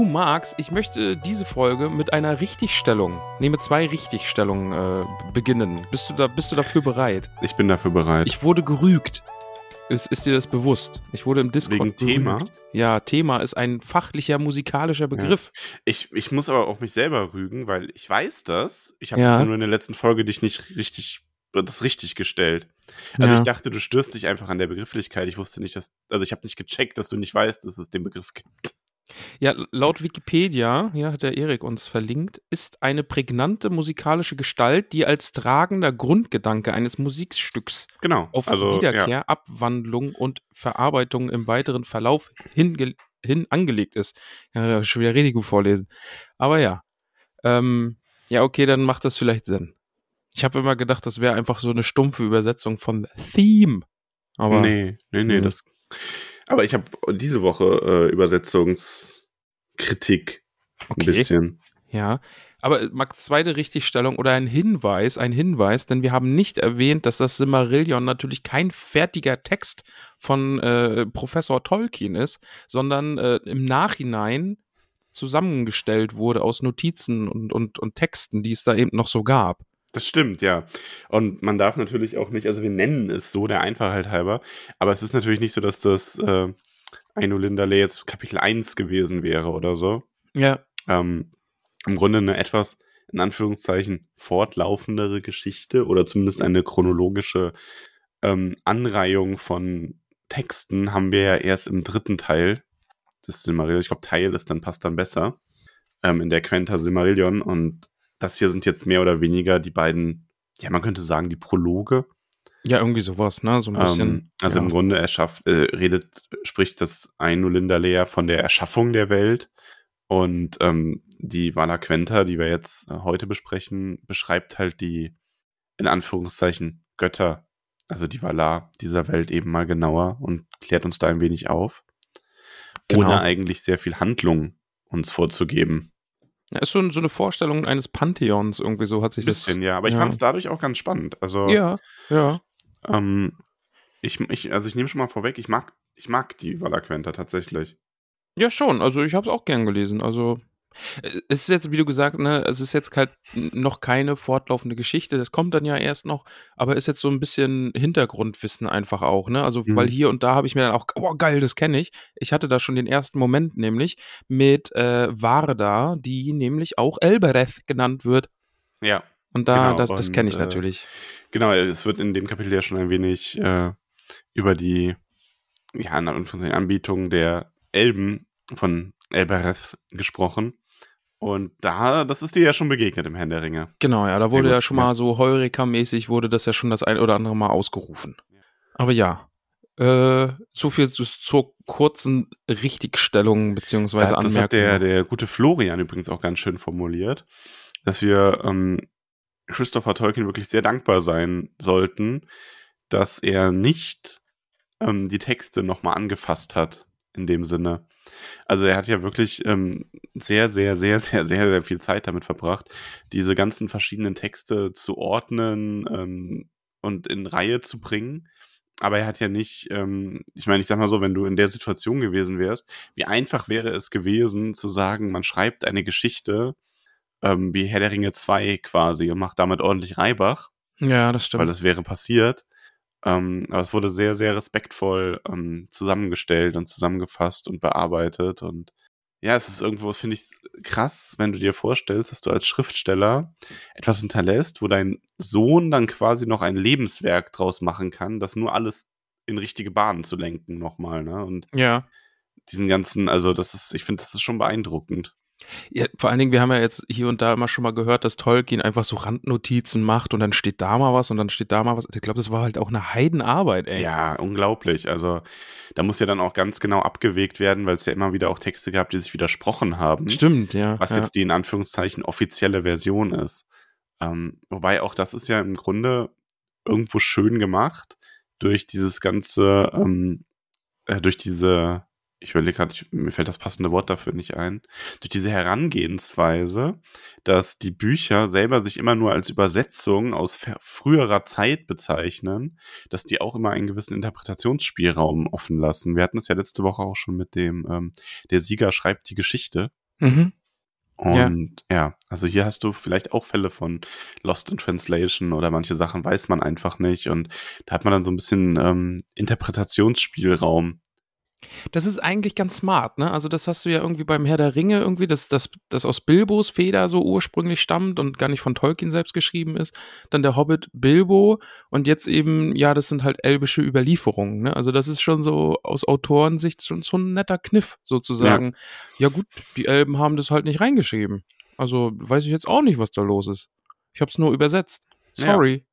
Du magst, ich möchte diese Folge mit einer Richtigstellung, nehme zwei Richtigstellungen äh, beginnen. Bist du, da, bist du dafür bereit? Ich bin dafür bereit. Ich wurde gerügt. Ist, ist dir das bewusst? Ich wurde im Discord Wegen Thema? gerügt. Ja, Thema ist ein fachlicher musikalischer Begriff. Ich, ich muss aber auch mich selber rügen, weil ich weiß das. Ich habe Ja. das nur in der letzten Folge dich nicht richtig, das richtig gestellt. Also Ja. ich dachte, du störst dich einfach an der Begrifflichkeit. Ich wusste nicht, dass, also ich habe nicht gecheckt, dass du nicht weißt, dass es den Begriff gibt. Ja, laut Wikipedia, hier hat der Erik uns verlinkt, ist eine prägnante musikalische Gestalt, die als tragender Grundgedanke eines Musikstücks Genau. auf also, Wiederkehr, Ja. Abwandlung und Verarbeitung im weiteren Verlauf hinge hin angelegt ist. Ja, schon wieder richtig gut vorlesen. Aber ja. Ähm, ja, okay, dann macht das vielleicht Sinn. Ich habe immer gedacht, das wäre einfach so eine stumpfe Übersetzung von Theme. Aber nee, nee, nee, Hm. das. Aber ich habe diese Woche äh, Übersetzungskritik ein Okay. bisschen. Ja, aber Max, zweite Richtigstellung oder ein Hinweis, ein Hinweis, denn wir haben nicht erwähnt, dass das Silmarillion natürlich kein fertiger Text von äh, Professor Tolkien ist, sondern äh, im Nachhinein zusammengestellt wurde aus Notizen und, und, und Texten, die es da eben noch so gab. Das stimmt, ja. Und man darf natürlich auch nicht, also wir nennen es so der Einfachheit halber, aber es ist natürlich nicht so, dass das äh, Aino Lindale jetzt Kapitel 1 gewesen wäre oder so. Ja, Ähm, Im Grunde eine etwas, in Anführungszeichen, fortlaufendere Geschichte oder zumindest eine chronologische ähm, Anreihung von Texten haben wir ja erst im dritten Teil des Silmarillion. Ich glaube, Teil ist dann passt dann besser ähm, in der Quenta Silmarillion und das hier sind jetzt mehr oder weniger die beiden, ja, man könnte sagen, die Prologe. ja, irgendwie sowas, ne? So ein bisschen. Ähm, also ja. im Grunde erschafft, äh, redet, spricht das Ainu Lindalea von der Erschaffung der Welt. Und ähm, die Vala Quenta, die wir jetzt äh, heute besprechen, beschreibt halt die, in Anführungszeichen, Götter, also die Valar dieser Welt eben mal genauer und klärt uns da ein wenig auf. Genau. Ohne eigentlich sehr viel Handlung uns vorzugeben. Ja, ist so, so eine Vorstellung eines Pantheons, irgendwie so hat sich Ein bisschen, ja. Aber ich ja. fand es dadurch auch ganz spannend. Also, das. Ja, ja. ähm, ich, ich, also ich nehme schon mal vorweg, ich mag, ich mag die Vala Quenta tatsächlich. Ja, schon. Also ich habe es auch gern gelesen. Also es ist jetzt, wie du gesagt, ne, es ist jetzt halt noch keine fortlaufende Geschichte. Das kommt dann ja erst noch, aber ist jetzt so ein bisschen Hintergrundwissen einfach auch, ne? Also Mhm. weil hier und da habe ich mir dann auch, oh geil, das kenne ich. Ich hatte da schon den ersten Moment nämlich mit äh, Varda, die nämlich auch Elbereth genannt wird. Ja. Und da, Genau, das, das kenne ich äh, natürlich. Genau, es wird in dem Kapitel ja schon ein wenig äh, über die, ja, Anbietung der Elben von Elbereth gesprochen. Und da, das ist dir ja schon begegnet im Herrn der Ringe. Genau, ja, da wurde gut, ja schon ja. mal so Heureka-mäßig wurde das ja schon das ein oder andere Mal ausgerufen. Aber ja, äh, so viel zu, zur kurzen Richtigstellung beziehungsweise das Anmerkung. hat der, der gute Florian übrigens auch ganz schön formuliert, dass wir ähm, Christopher Tolkien wirklich sehr dankbar sein sollten, dass er nicht ähm, die Texte nochmal angefasst hat, in dem Sinne. Also er hat ja wirklich ähm, sehr, sehr, sehr, sehr, sehr, sehr viel Zeit damit verbracht, diese ganzen verschiedenen Texte zu ordnen ähm, und in Reihe zu bringen. Aber er hat ja nicht, ähm, ich meine, ich sag mal so, wenn du in der Situation gewesen wärst, wie einfach wäre es gewesen zu sagen, man schreibt eine Geschichte ähm, wie Herr der Ringe 2 quasi und macht damit ordentlich Reibach, ja, das stimmt. weil das wäre passiert. Ähm, aber es wurde sehr, sehr respektvoll ähm, zusammengestellt und zusammengefasst und bearbeitet. Und ja, es ist irgendwo, finde ich, krass, wenn du dir vorstellst, dass du als Schriftsteller etwas hinterlässt, wo dein Sohn dann quasi noch ein Lebenswerk draus machen kann, das nur alles in richtige Bahnen zu lenken nochmal, ne? Und Ja. diesen ganzen, also das ist, ich finde, das ist schon beeindruckend. Ja, vor allen Dingen, wir haben ja jetzt hier und da immer schon mal gehört, dass Tolkien einfach so Randnotizen macht und dann steht da mal was und dann steht da mal was. Ich glaube, das war halt auch eine Heidenarbeit, ey. Ja, unglaublich. Also da muss ja dann auch ganz genau abgewegt werden, weil es ja immer wieder auch Texte gab, die sich widersprochen haben. Stimmt, ja. was ja. jetzt die in Anführungszeichen offizielle Version ist. Ähm, wobei auch das ist ja im Grunde irgendwo schön gemacht durch dieses ganze, ähm, äh, durch diese, ich überlege gerade, mir fällt das passende Wort dafür nicht ein, durch diese Herangehensweise, dass die Bücher selber sich immer nur als Übersetzung aus früherer Zeit bezeichnen, dass die auch immer einen gewissen Interpretationsspielraum offen lassen. Wir hatten es ja letzte Woche auch schon mit dem, ähm, der Sieger schreibt die Geschichte. Mhm. Ja. Und ja. also hier hast du vielleicht auch Fälle von Lost in Translation oder manche Sachen weiß man einfach nicht. Und da hat man dann so ein bisschen ähm, Interpretationsspielraum. Das ist eigentlich ganz smart, ne? Also, das hast du ja irgendwie beim Herr der Ringe irgendwie, dass das, das aus Bilbos Feder so ursprünglich stammt und gar nicht von Tolkien selbst geschrieben ist. Dann der Hobbit Bilbo und jetzt eben, ja, das sind halt elbische Überlieferungen, ne? Also, das ist schon so aus Autorensicht schon so ein netter Kniff, sozusagen. Ja. gut, die Elben haben das halt nicht reingeschrieben. Also, weiß ich jetzt auch nicht, was da los ist. Ich hab's nur übersetzt. Ja. Sorry. Ja,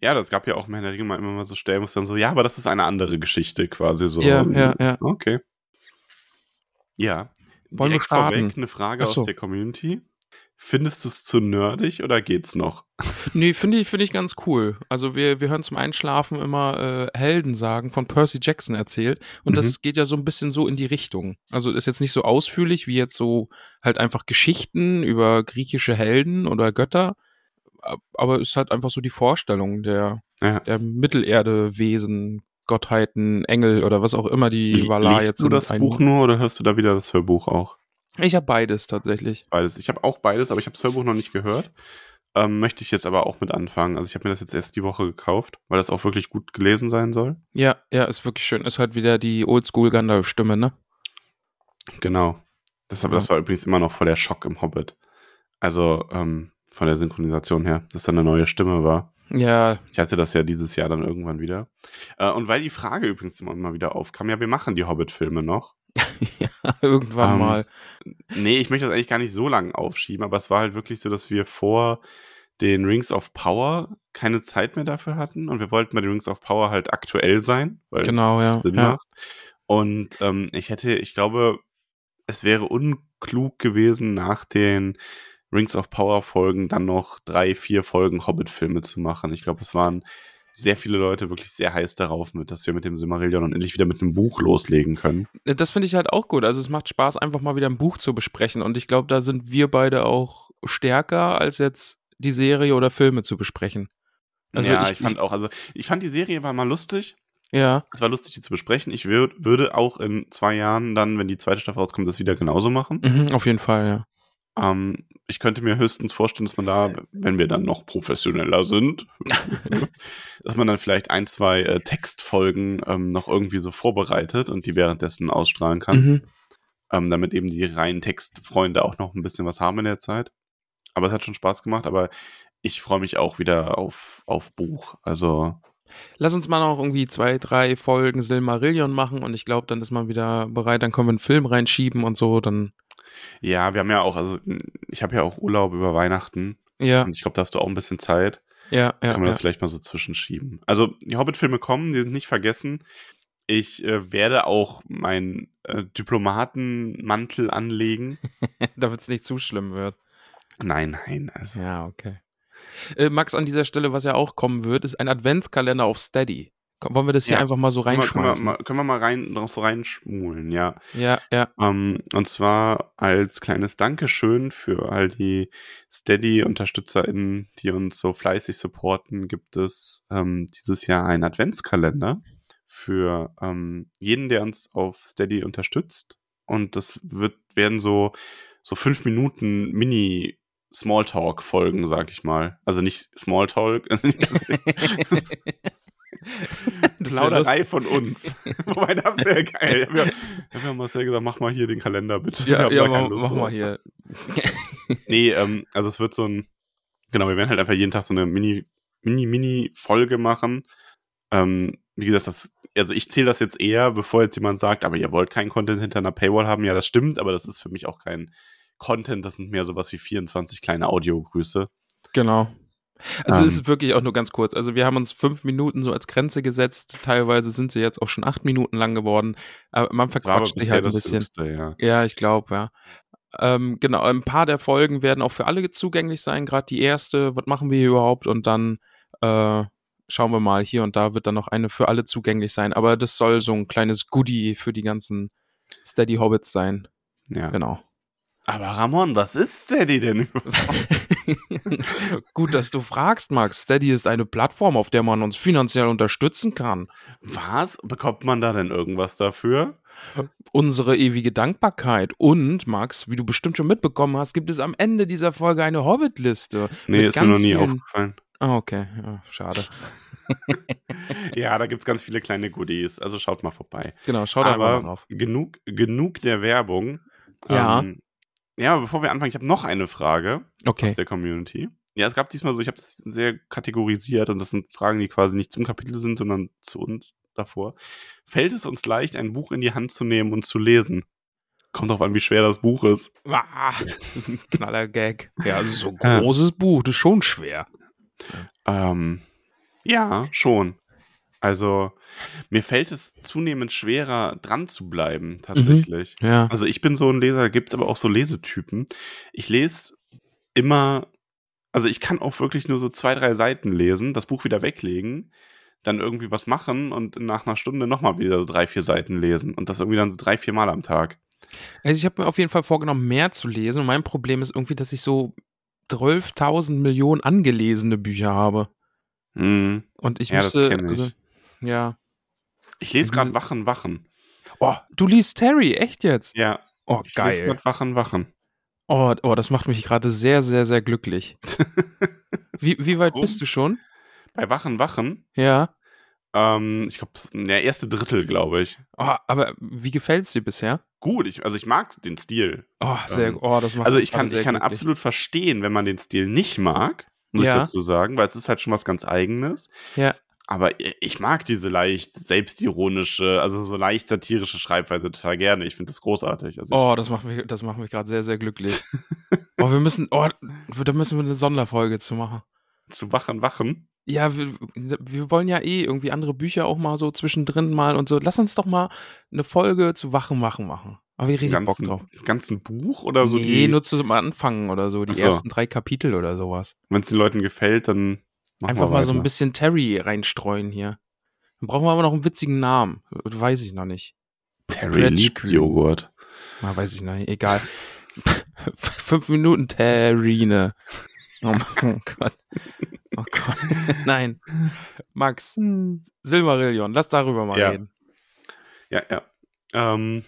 das gab ja auch im Herrn der Ringe mal immer mal so Stellen, wo es dann so, ja, aber das ist eine andere Geschichte quasi so. Ja, ja, ja. Okay. Ja. Wollen wir Direkt vorweg starten? eine Frage Ach so. aus der Community. Findest du es zu nerdig oder geht's noch? Nee, finde ich, finde ich ganz cool. Also wir, wir hören zum Einschlafen immer äh, Heldensagen von Percy Jackson erzählt und Mhm. das geht ja so ein bisschen so in die Richtung. Also ist jetzt nicht so ausführlich wie jetzt so halt einfach Geschichten über griechische Helden oder Götter, aber ist halt einfach so die Vorstellung der, Ja. der Mittelerde-Wesen, Gottheiten, Engel oder was auch immer die Valar Liest jetzt du sind. das Ein- Buch nur oder hörst du da wieder das Hörbuch auch? Ich habe beides tatsächlich. Beides. Ich habe auch beides, aber ich habe das Hörbuch noch nicht gehört. Ähm, möchte ich jetzt aber auch mit anfangen. Also ich habe mir das jetzt erst die Woche gekauft, weil das auch wirklich gut gelesen sein soll. Ja, ja, ist wirklich schön. Ist halt wieder die Oldschool Gandalf-Stimme, ne? Genau. Das, das war übrigens immer noch voll der Schock im Hobbit. Also ähm, von der Synchronisation her, dass da eine neue Stimme war. Ja, Ich hatte das ja dieses Jahr dann irgendwann wieder. Äh, und weil die Frage übrigens immer mal wieder aufkam, ja, wir machen die Hobbit-Filme noch. ja, irgendwann Ähm, mal. Nee, ich möchte das eigentlich gar nicht so lange aufschieben, aber es war halt wirklich so, dass wir vor den Rings of Power keine Zeit mehr dafür hatten und wir wollten bei den Rings of Power halt aktuell sein, weil Genau, ja. es Sinn ja. macht. Und ähm, ich hätte, ich glaube, es wäre unklug gewesen, nach den Rings of Power Folgen dann noch drei, vier Folgen Hobbit-Filme zu machen. Ich glaube, es waren sehr viele Leute wirklich sehr heiß darauf, mit, dass wir mit dem Silmarillion und endlich wieder mit einem Buch loslegen können. Das finde ich halt auch gut. Also es macht Spaß, einfach mal wieder ein Buch zu besprechen. Und ich glaube, da sind wir beide auch stärker, als jetzt die Serie oder Filme zu besprechen. Also ja, ich- ich, fand auch, also ich fand die Serie war mal lustig. Ja, Es war lustig, die zu besprechen. Ich würd, würde auch in zwei Jahren dann, wenn die zweite Staffel rauskommt, das wieder genauso machen. mhm, auf jeden Fall, ja. Ähm, ich könnte mir höchstens vorstellen, dass man da, wenn wir dann noch professioneller sind, dass man dann vielleicht ein, zwei äh, Textfolgen ähm, noch irgendwie so vorbereitet und die währenddessen ausstrahlen kann, Mhm. ähm, damit eben die reinen Textfreunde auch noch ein bisschen was haben in der Zeit. Aber es hat schon Spaß gemacht, aber ich freue mich auch wieder auf, auf Buch. Also, Lass uns mal noch irgendwie zwei, drei Folgen Silmarillion machen und ich glaube, dann ist man wieder bereit, dann können wir einen Film reinschieben und so, dann, ja, wir haben ja auch, also ich habe ja auch Urlaub über Weihnachten ja, und ich glaube, da hast du auch ein bisschen Zeit. ja, ja. kann man ja. das vielleicht mal so zwischenschieben. Also die Hobbit-Filme kommen, die sind nicht vergessen. Ich äh, werde auch meinen äh, Diplomatenmantel anlegen. Damit es nicht zu schlimm wird. nein, nein, also Ja, okay. Äh, Max, an dieser Stelle, was ja auch kommen wird, ist ein Adventskalender auf Steady. Wollen wir das hier Ja. einfach mal so wir, können, wir reinschmeißen? mal, können wir mal rein, drauf so reinschmulen, ja. Ja, ja. Ähm, und zwar als kleines Dankeschön für all die Steady-UnterstützerInnen, die uns so fleißig supporten, gibt es ähm, dieses Jahr einen Adventskalender für ähm, jeden, der uns auf Steady unterstützt. Und das wird, werden so, so fünf Minuten Mini Smalltalk-Folgen, sag ich mal. Also nicht Smalltalk, wär Plauderei von uns. Wobei, das wäre geil. Ich habe ja, Marcel gesagt, mach mal hier den Kalender bitte. Ja, ja, mach, mach mal hier. Nee, ähm, also es wird so ein, genau, wir werden halt einfach jeden Tag so eine Mini, Mini, Mini-Folge machen. Ähm, wie gesagt, das also ich zähle das jetzt eher, bevor jetzt jemand sagt, aber ihr wollt keinen Content hinter einer Paywall haben. Ja, das stimmt, aber das ist für mich auch kein Content. Das sind mehr sowas wie 24 kleine Audiogrüße. Genau. Also Ähm. es ist wirklich auch nur ganz kurz. Also wir haben uns fünf Minuten so als Grenze gesetzt. Teilweise sind sie jetzt auch schon acht Minuten lang geworden. Aber man verquatscht sich halt ein bisschen. Höchste, ja. Ja, ich glaube, ja. Ähm, genau, ein paar der Folgen werden auch für alle zugänglich sein. Gerade die erste, was machen wir hier überhaupt? Und dann äh, schauen wir mal, hier und da wird dann noch eine für alle zugänglich sein. Aber das soll so ein kleines Goodie für die ganzen Steady Hobbits sein. ja. Genau. Aber Ramon, was ist Steady denn überhaupt? Gut, dass du fragst, Max. Steady ist eine Plattform, auf der man uns finanziell unterstützen kann. Was? Bekommt man da denn irgendwas dafür? Unsere ewige Dankbarkeit. Und, Max, wie du bestimmt schon mitbekommen hast, gibt es am Ende dieser Folge eine Hobbit-Liste. Nee, ist mir noch nie aufgefallen. Ah, okay. Ja, schade. Ja, da gibt's ganz viele kleine Goodies. Also schaut mal vorbei. Genau, schau da mal Aber drauf. genug, genug der Werbung. Ja. Ähm, ja, aber bevor wir anfangen, ich habe noch eine Frage Okay. aus der Community. Ja, es gab diesmal so, ich habe das sehr kategorisiert und das sind Fragen, die quasi nicht zum Kapitel sind, sondern zu uns davor. Fällt es uns leicht, ein Buch in die Hand zu nehmen und zu lesen? Kommt drauf an, wie schwer das Buch ist. Ah, knaller Gag. Ja, also so ein großes Buch, das ist schon schwer. Ähm, ja, schon. Also, mir fällt es zunehmend schwerer, dran zu bleiben, tatsächlich. Ja. Also, ich bin so ein Leser, gibt es aber auch so Lesetypen. Ich lese immer, also ich kann auch wirklich nur so zwei, drei Seiten lesen, das Buch wieder weglegen, dann irgendwie was machen und nach einer Stunde nochmal wieder so drei, vier Seiten lesen. Und das irgendwie dann so drei, vier Mal am Tag. Also ich habe mir auf jeden Fall vorgenommen, mehr zu lesen. Und mein Problem ist irgendwie, dass ich so 12.000 Millionen angelesene Bücher habe. Mhm. Und ich Ja, müsste, kenn ich. also, ja. Ich lese gerade Wachen, Wachen. Oh, du liest Terry, echt jetzt? Ja, Oh, ich lese geil. gerade Wachen, Wachen. Oh, oh, das macht mich gerade sehr, sehr, sehr glücklich. Wie, wie weit Warum? bist du schon? Bei Wachen, Wachen, Ja. ähm, ich glaube, der erste Drittel, glaube ich. Oh, aber wie gefällt's dir bisher? Gut, ich, also ich mag den Stil. Oh, sehr, Ähm, oh, das macht Also ich kann, ich kann glücklich. absolut verstehen, wenn man den Stil nicht mag, muss Ja. ich dazu sagen, weil es ist halt schon was ganz Eigenes. Ja. Aber ich mag diese leicht selbstironische, also so leicht satirische Schreibweise total gerne. Ich finde das großartig. Also Oh, das macht mich, das macht mich gerade sehr, sehr glücklich. oh, wir müssen, oh, da müssen wir eine Sonderfolge zu machen. zu Wachen, Wachen. Ja, wir, wir wollen ja eh irgendwie andere Bücher auch mal so zwischendrin mal und so. Lass uns doch mal eine Folge zu Wachen machen machen. Aber ich richtig Bock drauf. ganzen Buch oder so nee, die, nur zu Anfangen oder so, die so. ersten drei Kapitel oder sowas. wenn es den Leuten gefällt, dann machen Einfach wir mal so ein bisschen Terry reinstreuen hier. Dann brauchen wir aber noch einen witzigen Namen. Weiß ich noch nicht. Terry liebt. Joghurt. Na, weiß ich noch nicht. Egal. Fünf Minuten Terrine. Oh, mein Gott. Oh Gott. Nein. Max, Silmarillion, lass darüber mal Ja. reden. Ja, ja. Ähm,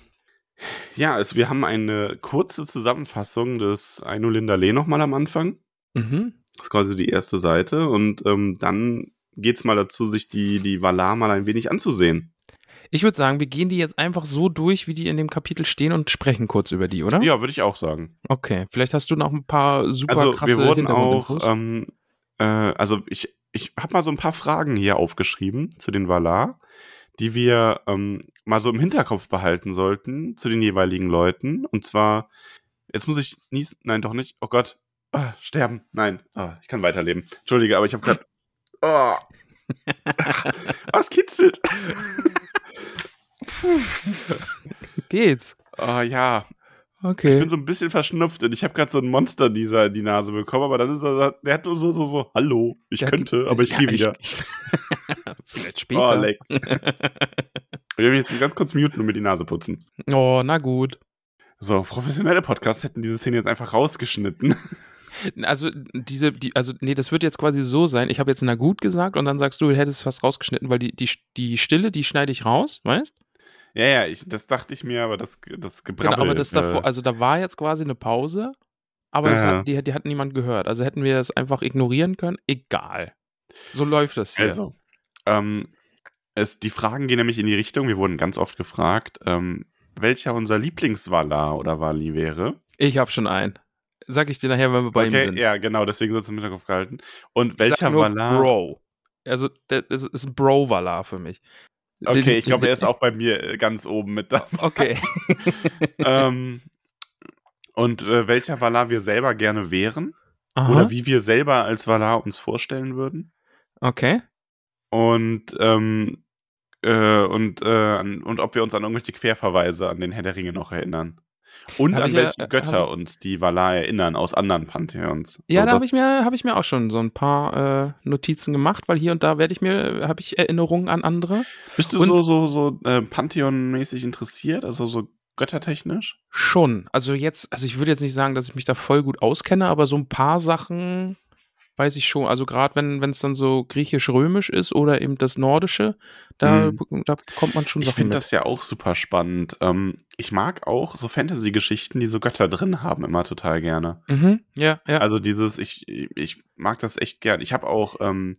ja, also wir haben eine kurze Zusammenfassung des Einulinda Lee nochmal am Anfang. Mhm. Das ist quasi die erste Seite. Und ähm, dann geht's mal dazu, sich die, die Valar mal ein wenig anzusehen. Ich würde sagen, wir gehen die jetzt einfach so durch, wie die in dem Kapitel stehen und sprechen kurz über die, oder? Ja, würde ich auch sagen. Okay, vielleicht hast du noch ein paar super Also krasse wir wurden auch, ähm, äh, also ich, ich habe mal so ein paar Fragen hier aufgeschrieben zu den Valar, die wir ähm, mal so im Hinterkopf behalten sollten zu den jeweiligen Leuten. Und zwar, jetzt muss ich niesen, nein, doch nicht. Oh Gott, ah, sterben, nein, ah, ich kann weiterleben. Entschuldige, aber ich habe gerade, oh. Ah, es kitzelt. Geht's. Oh ja, ich Okay. bin so ein bisschen verschnupft und ich habe gerade so ein Monster dieser die Nase bekommen, aber dann ist er, der hat nur so, so, so, hallo, ich Der hat- könnte, aber ich Ja, gehe wieder. vielleicht später. Oh, leck. ich will mich jetzt ganz kurz muten und mir die Nase putzen. Oh, na gut. So, professionelle Podcasts hätten diese Szene jetzt einfach rausgeschnitten. Also diese, die, also nee, das wird jetzt quasi so sein. Ich habe jetzt na gut gesagt und dann sagst du, du hättest was rausgeschnitten, weil die, die, die Stille, die schneide ich raus, weißt? ja, ja, ich, das dachte ich mir, aber das, das Gebrabbel. Genau, aber das davor, äh, also da war jetzt quasi eine Pause, aber Ja. hat, die, die hat niemand gehört. Also hätten wir das einfach ignorieren können, egal. So läuft das hier. also, ähm, es, die Fragen gehen nämlich in die Richtung, wir wurden ganz oft gefragt, ähm, welcher unser Lieblingsvalar oder Wali wäre. Ich habe schon einen. Sag ich dir nachher, wenn wir bei ihm okay, sind. ja, genau, deswegen soll es im Hinterkopf gehalten. Und Ich welcher Valar? Bro. Also, das ist ein Bro-Valar für mich. Okay, ich glaube, er ist auch bei mir äh, ganz oben mit dabei. Okay. ähm, und äh, welcher Valar wir selber gerne wären. Aha. Oder wie wir selber als Valar uns vorstellen würden. Okay. Und, ähm, äh, und, äh, an, und ob wir uns an irgendwelche Querverweise an den Herr der Ringe noch erinnern. Und Hab an ich ja- welche äh, Götter uns die Valar erinnern aus anderen Pantheons. Ja, So, da habe ich, mir- hab ich mir auch schon so ein paar äh, Notizen gemacht, weil hier und da werde ich mir, habe ich Erinnerungen an andere. Bist du und- so, so, so äh, Pantheon-mäßig interessiert? Also so göttertechnisch? Schon. Also jetzt, also ich würde jetzt nicht sagen, dass ich mich da voll gut auskenne, aber so ein paar Sachen weiß ich schon. Also gerade wenn es dann so griechisch-römisch ist oder eben das Nordische, da, da kommt man schon Ich finde das ja auch super spannend. Ähm, ich mag auch so Fantasy-Geschichten, die so Götter drin haben, immer total gerne. Mhm, ja, ja. Also dieses, ich, ich mag das echt gern. Ich habe auch ähm,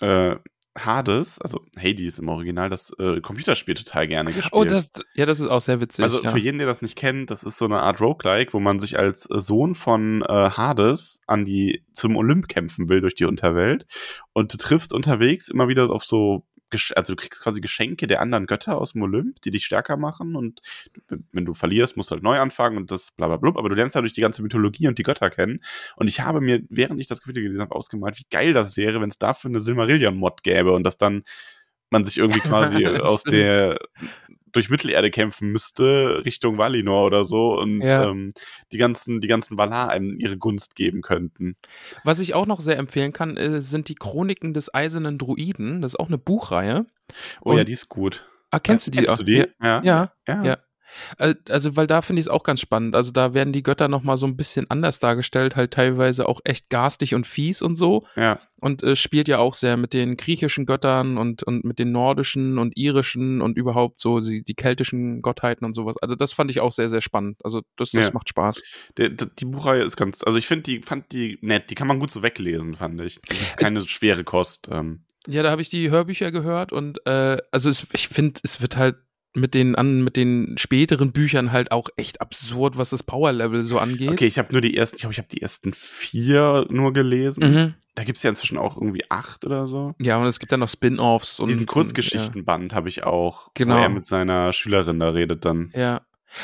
äh, Hades, also Hades im Original, das äh, Computerspiel total gerne gespielt. oh, das, ja, das ist auch sehr witzig. also ja. für jeden, der das nicht kennt, das ist so eine Art Roguelike, wo man sich als Sohn von äh, Hades an die zum Olymp kämpfen will durch die Unterwelt und du triffst unterwegs immer wieder auf so also du kriegst quasi Geschenke der anderen Götter aus dem Olymp, die dich stärker machen und wenn du verlierst, musst du halt neu anfangen und das bla bla bla, aber du lernst dadurch die ganze Mythologie und die Götter kennen. Und ich habe mir, während ich das Kapitel gelesen habe, ausgemalt, wie geil das wäre, wenn es dafür eine Silmarillion-Mod gäbe und dass dann man sich irgendwie quasi aus der durch Mittelerde kämpfen müsste, Richtung Valinor oder so und Ja. ähm, die ganzen, die ganzen Valar einem ihre Gunst geben könnten. Was ich auch noch sehr empfehlen kann, äh, sind die Chroniken des Eisernen Druiden. Das ist auch eine Buchreihe. Oh ja, Und- die ist gut. Ah, kennst du die Kennst auch? du die? Ja, ja. ja. Äh, Also, weil da finde ich es auch ganz spannend. Also, da werden die Götter nochmal so ein bisschen anders dargestellt, halt teilweise auch echt garstig und fies und so. ja. Und äh, spielt ja auch sehr mit den griechischen Göttern und, und mit den nordischen und irischen und überhaupt so die, die keltischen Gottheiten und sowas. Also, das fand ich auch sehr, sehr spannend. Also, das, das Ja. macht Spaß. Der, der, die Buchreihe ist ganz, also ich finde die, fand die nett, die kann man gut so weglesen, fand ich. Das ist keine schwere Kost. Ähm. Ja, da habe ich die Hörbücher gehört und äh, also es, ich finde, es wird halt mit den an mit den späteren Büchern halt auch echt absurd, was das Power Level so angeht. Okay, ich habe nur die ersten, ich glaube, ich habe die ersten vier nur gelesen. Mhm. Da gibt es ja inzwischen auch irgendwie acht oder so. Ja, und es gibt dann noch Spin-offs und Diesen Kurzgeschichtenband habe ich auch, Genau. wo er mit seiner Schülerin da redet dann. Ja. ja.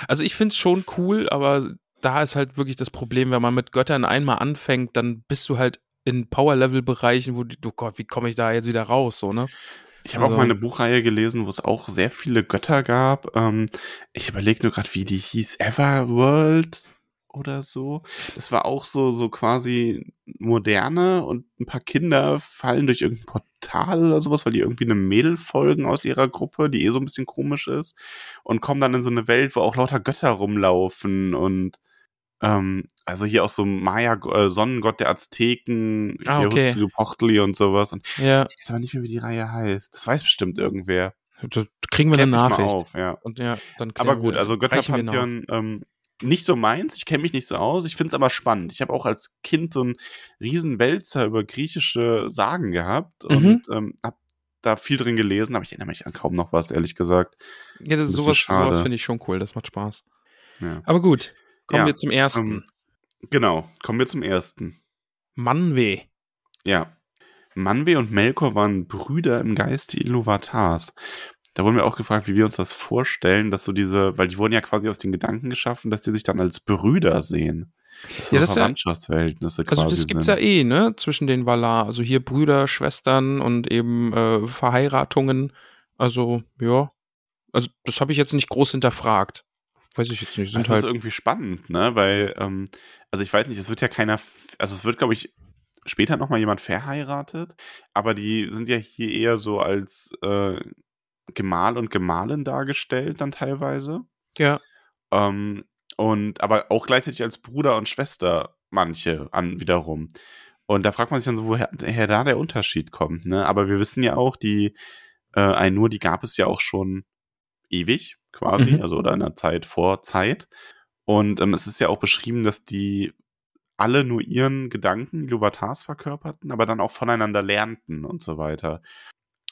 Also ich finde es schon cool, aber da ist halt wirklich das Problem, wenn man mit Göttern einmal anfängt, dann bist du halt in Power-Level-Bereichen, wo die, oh Gott, wie komme ich da jetzt wieder raus, so, ne? Ich habe Also- auch mal eine Buchreihe gelesen, wo es auch sehr viele Götter gab. Ähm, ich überlege nur gerade, wie die hieß, Everworld oder so. Das war auch so, so quasi moderne und ein paar Kinder fallen durch irgendein Portal oder sowas, weil die irgendwie eine Mädel folgen aus ihrer Gruppe, die eh so ein bisschen komisch ist und kommen dann in so eine Welt, wo auch lauter Götter rumlaufen und ähm, also hier auch so Maya, äh, Sonnengott der Azteken, Ah, okay. Huitzilopochtli und sowas. Und Ja, ich weiß aber nicht mehr, wie die Reihe heißt. Das weiß bestimmt irgendwer. da kriegen wir Klär eine Nachricht. auf, ja. Und ja, dann Aber gut, wir- also. Götterpantheon ähm, nicht so meins. Ich kenne mich nicht so aus. Ich finde es aber spannend. Ich habe auch als Kind so einen riesen Wälzer über griechische Sagen gehabt Mhm. und ähm, habe da viel drin gelesen, aber ich erinnere mich an kaum noch was, ehrlich gesagt. Ja, das, sowas, sowas finde ich schon cool, das macht Spaß. Ja. Aber gut, kommen Ja, wir zum ersten. Ähm, genau, kommen wir zum ersten. Manweh. Ja. Manwe und Melkor waren Brüder im Geiste Iluvatars. Da wurden wir auch gefragt, wie wir uns das vorstellen, dass so diese, weil die wurden ja quasi aus den Gedanken geschaffen, dass die sich dann als Brüder sehen. Dass Ja, das ist ja- Verwandtschaftsverhältnisse Also quasi das gibt's sind. ja eh, ne, zwischen den Valar. Also hier Brüder, Schwestern und eben äh, Verheiratungen. Also, ja. Also das habe ich jetzt nicht groß hinterfragt. Weiß ich jetzt nicht. Sind Das halt, ist irgendwie spannend, ne? Weil, ähm, also ich weiß nicht, es wird ja keiner, also es wird, glaube ich, später nochmal jemand verheiratet, aber die sind ja hier eher so als äh, Gemahl und Gemahlin dargestellt dann teilweise. ja. Ähm, und aber auch gleichzeitig als Bruder und Schwester manche an wiederum. Und da fragt man sich dann so, woher, woher da der Unterschied kommt, ne? Aber wir wissen ja auch, die äh, Ainur, die gab es ja auch schon ewig, quasi, Mhm. also oder in der Zeit vor Zeit. Und ähm, es ist ja auch beschrieben, dass die alle nur ihren Gedanken, Iluvatars, verkörperten, aber dann auch voneinander lernten und so weiter.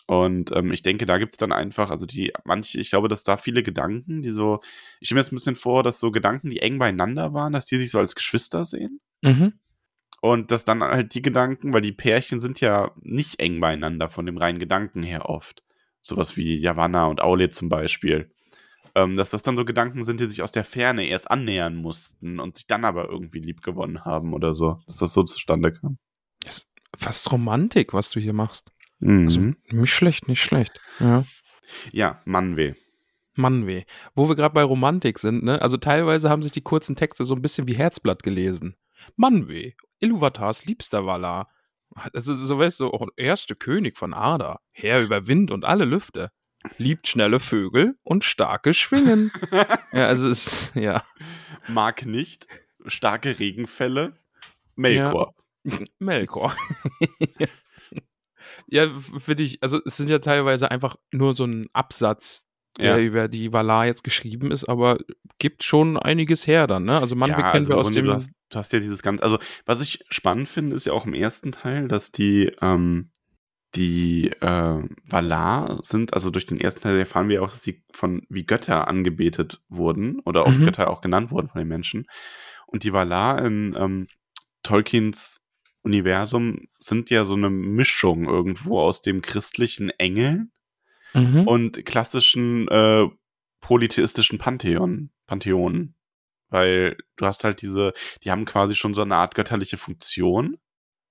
Und ähm, ich denke, da gibt es dann einfach, also die, manche, ich glaube, dass da viele Gedanken, die so, ich stelle mir jetzt ein bisschen vor, dass so Gedanken, die eng beieinander waren, dass die sich so als Geschwister sehen. Mhm. Und dass dann halt die Gedanken, weil die Pärchen sind ja nicht eng beieinander von dem reinen Gedanken her oft, sowas wie Yavanna und Aule zum Beispiel. Ähm, dass das dann so Gedanken sind, die sich aus der Ferne erst annähern mussten und sich dann aber irgendwie lieb gewonnen haben oder so, dass das so zustande kam. Das ist fast Romantik, was du hier machst. Mhm. Also, nicht schlecht, nicht schlecht. Ja. ja, Mannweh. Mann weh. Wo wir gerade bei Romantik sind, ne? Also teilweise haben sich die kurzen Texte so ein bisschen wie Herzblatt gelesen. Mann weh. Iluvatars liebster Valar. Also, so weißt du, auch erste König von Ada. Herr über Wind und alle Lüfte. Liebt schnelle Vögel und starke Schwingen. ja, also es, ja. Mag nicht starke Regenfälle. Melkor. Melkor. ja, finde ich, also es sind ja teilweise einfach nur so ein Absatz, der Ja. über die Valar jetzt geschrieben ist, aber gibt schon einiges her dann, ne? Also Manweg Ja, kennen also wir aus dem. du, hast, du hast ja dieses ganze, also was ich spannend finde, ist ja auch im ersten Teil, dass die, ähm, die äh, Valar sind, also durch den ersten Teil erfahren wir auch, dass sie von wie Götter angebetet wurden oder oft Mhm. Götter auch genannt wurden von den Menschen. Und die Valar in ähm, Tolkiens Universum sind ja so eine Mischung irgendwo aus dem christlichen Engel Mhm. und klassischen äh, polytheistischen Pantheon, Pantheonen. Weil du hast halt diese, die haben quasi schon so eine Art götterliche Funktion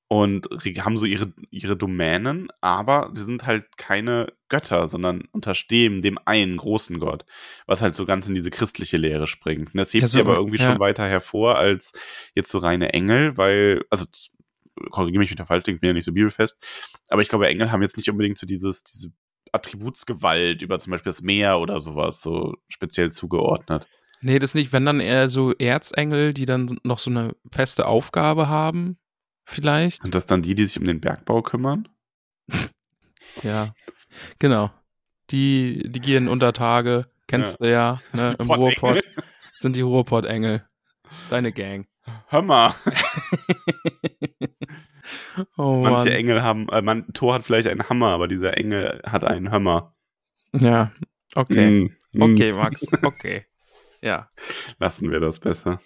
und haben so ihre, ihre Domänen, aber sie sind halt keine Götter, sondern unterstehen dem einen großen Gott, was halt so ganz in diese christliche Lehre springt. Und das hebt Ja, so, sie aber irgendwie ja. schon weiter hervor als jetzt so reine Engel, weil, also korrigiere mich, wenn ich da falsch denke, bin ja nicht so bibelfest, aber ich glaube, Engel haben jetzt nicht unbedingt so dieses, diese Attributsgewalt über zum Beispiel das Meer oder sowas so speziell zugeordnet. Nee, das nicht, wenn dann eher so Erzengel, die dann noch so eine feste Aufgabe haben, vielleicht. Sind das dann die, die sich um den Bergbau kümmern? Ja, genau. Die, die gehen unter Tage, kennst du ja, ne, im. Ruhrpott sind die Ruhrpott-Engel. Deine Gang. Hör mal, Oh manche Mann. Engel haben, äh, man, Thor hat vielleicht einen Hammer, aber dieser Engel hat einen Hammer. Ja, okay. Mm, mm. Okay, Max, okay. Ja, Lassen wir das besser.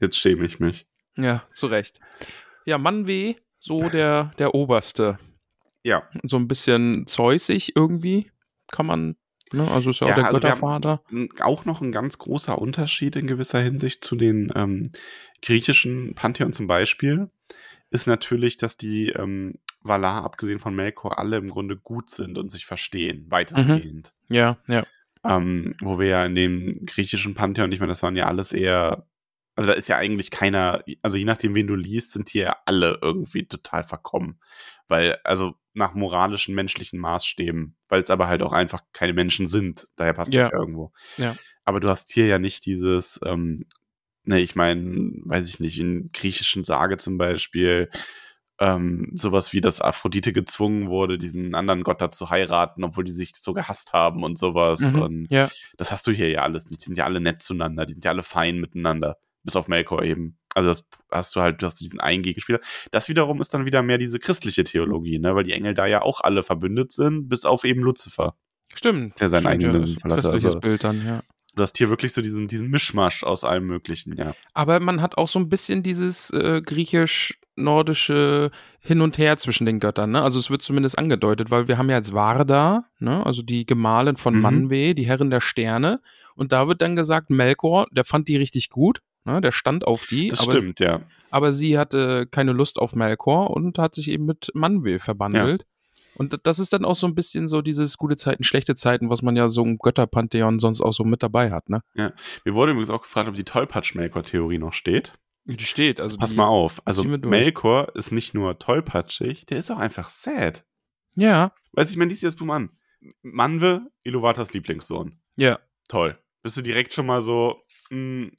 Jetzt schäme ich mich. ja, zu Recht. Ja, Manweh, so der, der Oberste. Ja, So ein bisschen zeusig irgendwie, kann man, ne? Also ist ja, Ja, auch der also Göttervater. auch noch ein ganz großer Unterschied in gewisser Hinsicht zu den ähm, griechischen Pantheon zum Beispiel, ist natürlich, dass die ähm, Valar, abgesehen von Melkor, alle im Grunde gut sind und sich verstehen, weitestgehend. Ja, ja. Ähm, wo wir ja in dem griechischen Pantheon, ich meine, das waren ja alles eher, also da ist ja eigentlich keiner, also je nachdem, wen du liest, sind die ja alle irgendwie total verkommen. Weil, also nach moralischen, menschlichen Maßstäben, weil es aber halt auch einfach keine Menschen sind. Daher passt Ja. das ja irgendwo. Ja. Aber du hast hier ja nicht dieses, ähm, ne, ich meine, weiß ich nicht, in griechischen Sage zum Beispiel, ähm, sowas wie, dass Aphrodite gezwungen wurde, diesen anderen Gott da zu heiraten, obwohl die sich so gehasst haben und sowas. Mhm. Und Ja, das hast du hier ja alles nicht. Die sind ja alle nett zueinander, die sind ja alle fein miteinander. Bis auf Melkor eben. Also das hast du halt, du hast diesen einen Gegenspieler. Das wiederum ist dann wieder mehr diese christliche Theologie, ne? Weil die Engel da ja auch alle verbündet sind, bis auf eben Luzifer. stimmt. Der seinen Stimmt, eigenen ja, verlassen Christliches also- Bild dann, ja. Du hast hier wirklich so diesen, diesen Mischmasch aus allem Möglichen, ja. Aber man hat auch so ein bisschen dieses äh, griechisch-nordische Hin und Her zwischen den Göttern, ne? Also es wird zumindest angedeutet, weil wir haben ja jetzt Varda, ne? Also die Gemahlin von Mhm. Manwë, die Herrin der Sterne. Und da wird dann gesagt, Melkor, der fand die richtig gut, ne? Der stand auf die. Das aber, stimmt, ja. aber sie hatte keine Lust auf Melkor und hat sich eben mit Manwë verbandelt. Und d- das ist dann auch so ein bisschen so dieses gute Zeiten, schlechte Zeiten, was man ja so im Götterpantheon sonst auch so mit dabei hat, ne? Mir wurde übrigens auch gefragt, ob die Tollpatsch-Melkor-Theorie noch steht. Die steht, also Pass die, mal auf. Also. Melkor ist nicht nur tollpatschig, der ist auch einfach sad. Ja, Weiß ich, man liest dir das Buch an. Manwe, Iluvatars Lieblingssohn. ja. Toll. Bist du direkt schon mal so,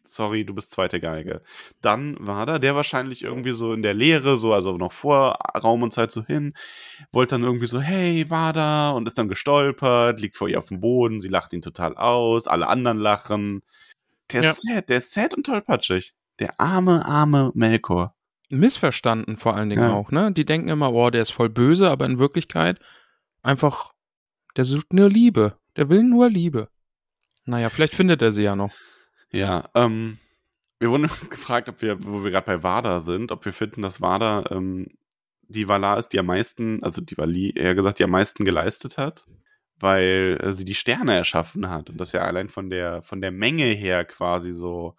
sorry, du bist zweite Geige. Dann war da der wahrscheinlich irgendwie so in der Lehre, so, also noch vor Raum und Zeit so hin, wollte dann irgendwie so, hey, war da und ist dann gestolpert, liegt vor ihr auf dem Boden, sie lacht ihn total aus, alle anderen lachen. Der Ja. ist sad, der ist sad und tollpatschig. Der arme, arme Melkor. missverstanden vor allen Dingen Ja. auch, ne? Die denken immer, oh, der ist voll böse, aber in Wirklichkeit einfach, der sucht nur Liebe. Der will nur Liebe. Naja, vielleicht findet er sie ja noch. Ja, ähm, wir wurden gefragt, ob wir, wo wir gerade bei Wada sind, ob wir finden, dass Wada ähm, die Valar ist, die am meisten, also die Vali, eher gesagt, die am meisten geleistet hat. weil äh, sie die Sterne erschaffen hat und das ja allein von der, von der Menge her quasi so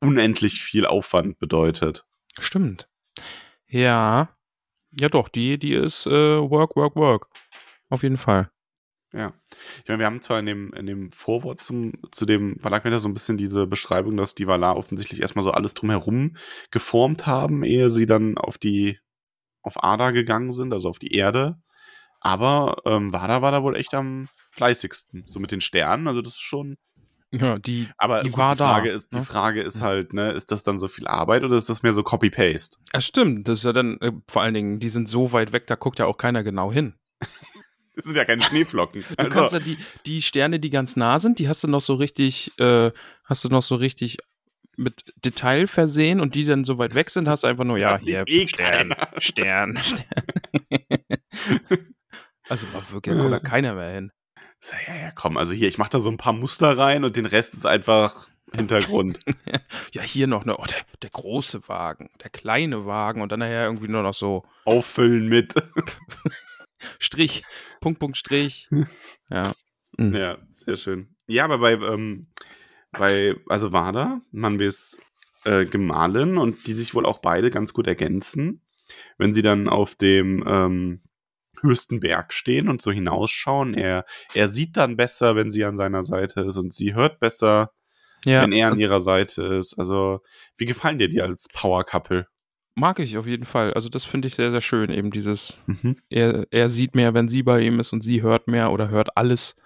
unendlich viel Aufwand bedeutet. Stimmt. Ja. Ja, doch, die, die ist äh, Work, Work, Work. Auf jeden Fall. Ja. Ich meine, wir haben zwar in dem, in dem Vorwort zum, zu dem Valak so ein bisschen diese Beschreibung, dass die Valar offensichtlich erstmal so alles drumherum geformt haben, ehe sie dann auf die, auf Ada gegangen sind, also auf die Erde. Aber ähm, Wada war da wohl echt am fleißigsten, so mit den Sternen. Also das ist schon. Ja, die, Aber die gut, war die Frage da. ist, ne? die Frage ist halt, ne, ist das dann so viel Arbeit oder ist das mehr so Copy-Paste? Ja, stimmt. Das ist ja dann, äh, vor allen Dingen, die sind so weit weg, da guckt ja auch keiner genau hin. Das sind ja keine Schneeflocken. Du kannst ja die, die Sterne, die ganz nah sind, die hast du noch so richtig, äh, hast du noch so richtig mit Detail versehen und die dann so weit weg sind, hast du einfach nur, ja, Das hier, eh Stern. Stern, Stern. also da wirklich da guckt da keiner mehr hin. Ja, ja, komm, also hier, ich mach da so ein paar Muster rein und den Rest ist einfach Hintergrund. Ja, hier noch ne, oh, der, der große Wagen, der kleine Wagen und dann nachher irgendwie nur noch so Auffüllen mit. Strich, Punkt, Punkt, Strich. Ja. Mhm. ja, sehr schön. Ja, aber bei, ähm, bei also Wada, Manwes äh, Gemahlin und die sich wohl auch beide ganz gut ergänzen, wenn sie dann auf dem ähm, höchsten Berg stehen und so hinausschauen. Er, er sieht dann besser, wenn sie an seiner Seite ist und sie hört besser, ja. wenn er an ihrer Seite ist. Also, wie gefallen dir die als Power-Couple? Mag ich auf jeden Fall. Also das finde ich sehr, sehr schön, eben dieses Mhm. er, er sieht mehr, wenn sie bei ihm ist und sie hört mehr oder hört alles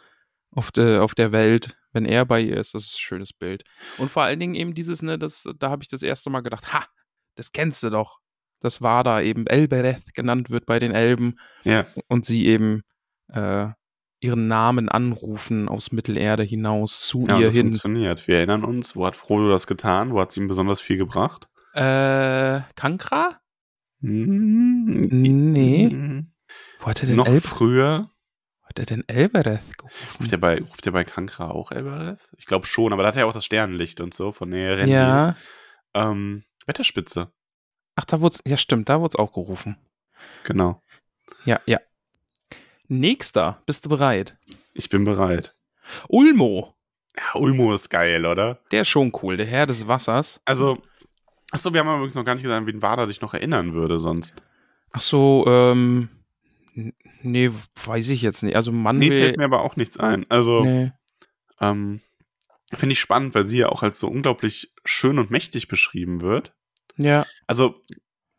auf, de, auf der Welt, wenn er bei ihr ist. Das ist ein schönes Bild. Und vor allen Dingen eben dieses, ne, das, da habe ich das erste Mal gedacht, ha, das kennst du doch. Das war da eben Elbereth genannt wird bei den Elben Ja, und sie eben äh, ihren Namen anrufen aus Mittelerde hinaus zu ja ihr das hin. funktioniert. Wir erinnern uns, wo hat Frodo das getan? Wo hat es ihm besonders viel gebracht? Äh, Kankra? Hm, Nee. hm. Wo hat er denn, Noch Elb früher. wo hat er denn Elbereth gerufen? Ruft der bei, ruft der bei Kankra auch Elbereth? Ich glaube schon, aber da hat er ja auch das Sternenlicht und so von der Rennen. Ja. Ähm, Wetterspitze, Ach, da wurde ja stimmt, da wurde es auch gerufen. genau. Ja, ja. Nächster, bist du bereit? Ich bin bereit. Ulmo, Ja, Ulmo ist geil, oder? der ist schon cool, der Herr des Wassers. Also, achso, wir haben aber übrigens noch gar nicht gesagt, an wen Wada dich noch erinnern würde sonst. Ach so, ähm, nee, weiß ich jetzt nicht. Also Mann Nee, fällt mir aber auch nichts ein. Also, nee. ähm, finde ich spannend, weil sie ja auch als so unglaublich schön und mächtig beschrieben wird. Ja, Also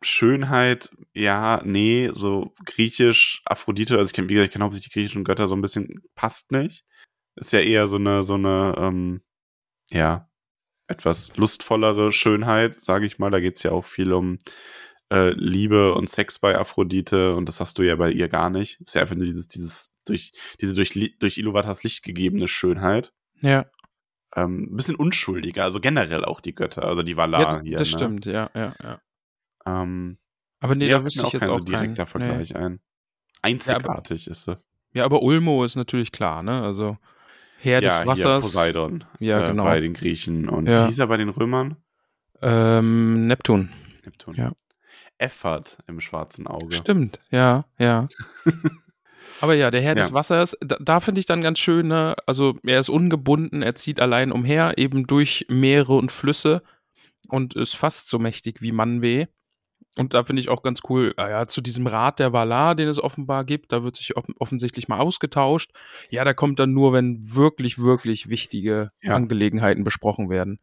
Schönheit, ja, nee, so griechisch, Aphrodite, also ich kenne, wie gesagt, ich kenne hauptsächlich die griechischen Götter so ein bisschen, passt nicht. Ist ja eher so eine, so eine, ähm, ja, etwas lustvollere Schönheit, sage ich mal. Da geht's ja auch viel um äh, Liebe und Sex bei Aphrodite und das hast du ja bei ihr gar nicht. Ist ja einfach nur dieses, dieses, durch, diese durch, durch Iluvatars Licht gegebene Schönheit. ja. Ähm, ein bisschen unschuldiger, also generell auch die Götter, also die Valar ja das, hier. das ne? stimmt, ja, ja, ja. Ähm, Aber nee, Nee, da wüsste ich jetzt kein auch so direkter keinen. Vergleich ein. Einzigartig ist sie. Nee. Ja, aber Ulmo ist natürlich klar, ne? Also Herr Ja, des Wassers. Poseidon Ja, äh, genau. bei den Griechen. Und Ja. wie hieß er bei den Römern? Ähm, Neptun. Neptun. Ja. Effert im schwarzen Auge. Stimmt, ja, ja. Aber ja, der Herr des Ja. Wassers, da, da finde ich dann ganz schön, ne? also er ist ungebunden, er zieht allein umher, eben durch Meere und Flüsse und ist fast so mächtig wie Manwë. Und da finde ich auch ganz cool, ah ja, zu diesem Rat der Valar, den es offenbar gibt, da wird sich off offensichtlich mal ausgetauscht. Ja, da kommt dann nur, wenn wirklich, wirklich wichtige Ja. Angelegenheiten besprochen werden.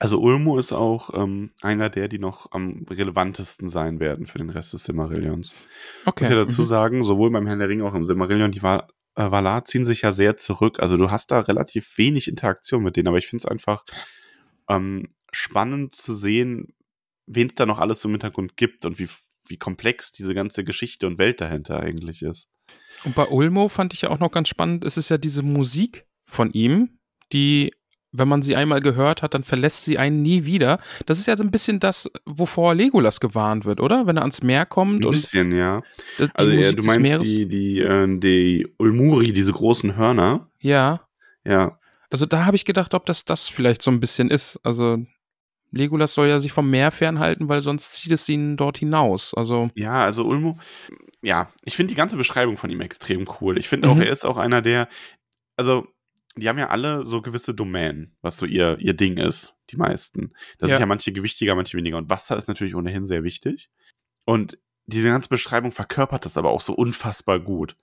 Also Ulmo ist auch ähm, einer der, die noch am relevantesten sein werden für den Rest des Silmarillions. Ich Okay. muss ja dazu mhm. sagen, sowohl beim Herrn der Ringe auch im Silmarillion, die Val äh, Valar ziehen sich ja sehr zurück. Also du hast da relativ wenig Interaktion mit denen, aber ich finde es einfach ähm, spannend zu sehen, wen es da noch alles so im Hintergrund gibt und wie, wie komplex diese ganze Geschichte und Welt dahinter eigentlich ist. Und bei Ulmo fand ich ja auch noch ganz spannend, es ist ja diese Musik von ihm, die, wenn man sie einmal gehört hat, dann verlässt sie einen nie wieder. Das ist ja so ein bisschen das, wovor Legolas gewarnt wird, oder? Wenn er ans Meer kommt Ein und bisschen, ja. Also Musik du meinst die, die, äh, die Ulmuri, diese großen Hörner. Ja, Ja, also da habe ich gedacht, ob das das vielleicht so ein bisschen ist. Also Legolas soll ja sich vom Meer fernhalten, weil sonst zieht es ihn dort hinaus. Also. Ja, also Ulmo, ja, ich finde die ganze Beschreibung von ihm extrem cool. Ich finde auch, Mhm. er ist auch einer der, also, die haben ja alle so gewisse Domänen, was so ihr, ihr Ding ist, die meisten. Da Ja. sind ja manche gewichtiger, manche weniger. Und Wasser ist natürlich ohnehin sehr wichtig. Und diese ganze Beschreibung verkörpert das aber auch so unfassbar gut.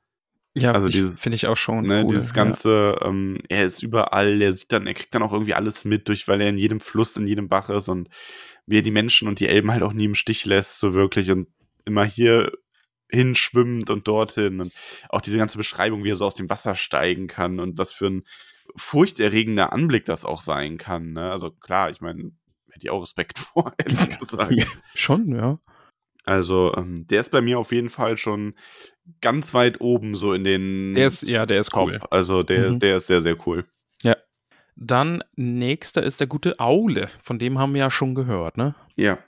Ja, Also dieses- finde ich auch schon Ne, cool. dieses ganze, ähm, er ist überall, er sieht dann, er kriegt dann auch irgendwie alles mit, durch, weil er in jedem Fluss, in jedem Bach ist und wie er die Menschen und die Elben halt auch nie im Stich lässt, so wirklich und immer hier hinschwimmt und dorthin und auch diese ganze Beschreibung, wie er so aus dem Wasser steigen kann und was für ein furchterregender Anblick das auch sein kann. Ne? Also klar, ich meine, hätte ich auch Respekt vor, ehrlich gesagt. Ja. Ja, schon, ja. Also ähm, der ist bei mir auf jeden Fall schon ganz weit oben so in den Der ist, ja, der ist Top. cool. Also der, Mhm. der ist sehr, sehr cool. Dann nächster ist der gute Aule, von dem haben wir ja schon gehört, ne? Ja.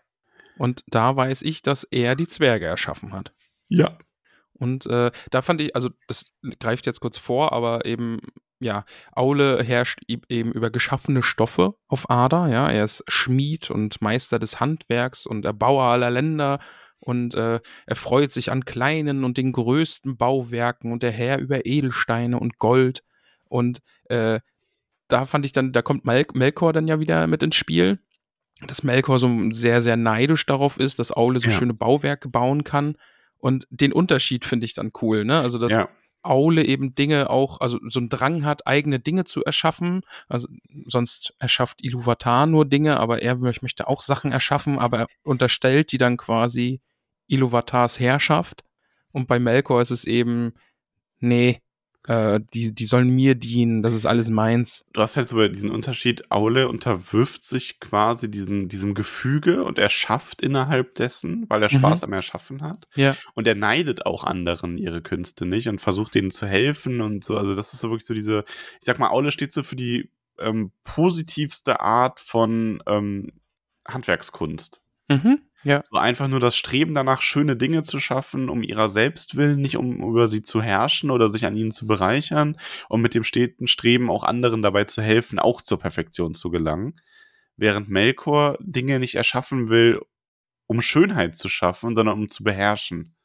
Und da weiß ich, dass er die Zwerge erschaffen hat. Ja. Und äh, da fand ich, also das greift jetzt kurz vor, aber eben, ja, Aule herrscht eben über geschaffene Stoffe auf Ada, ja. Er ist Schmied und Meister des Handwerks und Erbauer aller Länder und äh, er freut sich an kleinen und den größten Bauwerken und der Herr über Edelsteine und Gold. Und äh, da fand ich dann, da kommt Mel Melkor dann ja wieder mit ins Spiel. Dass Melkor so sehr, sehr neidisch darauf ist, dass Aule so Ja. schöne Bauwerke bauen kann. Und den Unterschied finde ich dann cool, ne? Also, dass ja. Aule eben Dinge auch, also so einen Drang hat, eigene Dinge zu erschaffen. Also sonst erschafft Iluvatar nur Dinge, aber er mö- möchte auch Sachen erschaffen, aber er unterstellt die dann quasi Iluvatars Herrschaft. Und bei Melkor ist es eben, nee, äh, die, die sollen mir dienen, das ist alles meins. Du hast halt so diesen Unterschied, Aule unterwirft sich quasi diesen, diesem Gefüge und er schafft innerhalb dessen, weil er Mhm. Spaß am Erschaffen hat. Ja. Und er neidet auch anderen ihre Künste nicht und versucht denen zu helfen und so. Also das ist so wirklich so diese, ich sag mal, Aule steht so für die ähm, positivste Art von ähm, Handwerkskunst. Mhm. Ja. So einfach nur das Streben danach, schöne Dinge zu schaffen, um ihrer selbst willen, nicht um über sie zu herrschen oder sich an ihnen zu bereichern und mit dem steten Streben auch anderen dabei zu helfen, auch zur Perfektion zu gelangen. Während Melkor Dinge nicht erschaffen will, um Schönheit zu schaffen, sondern um zu beherrschen.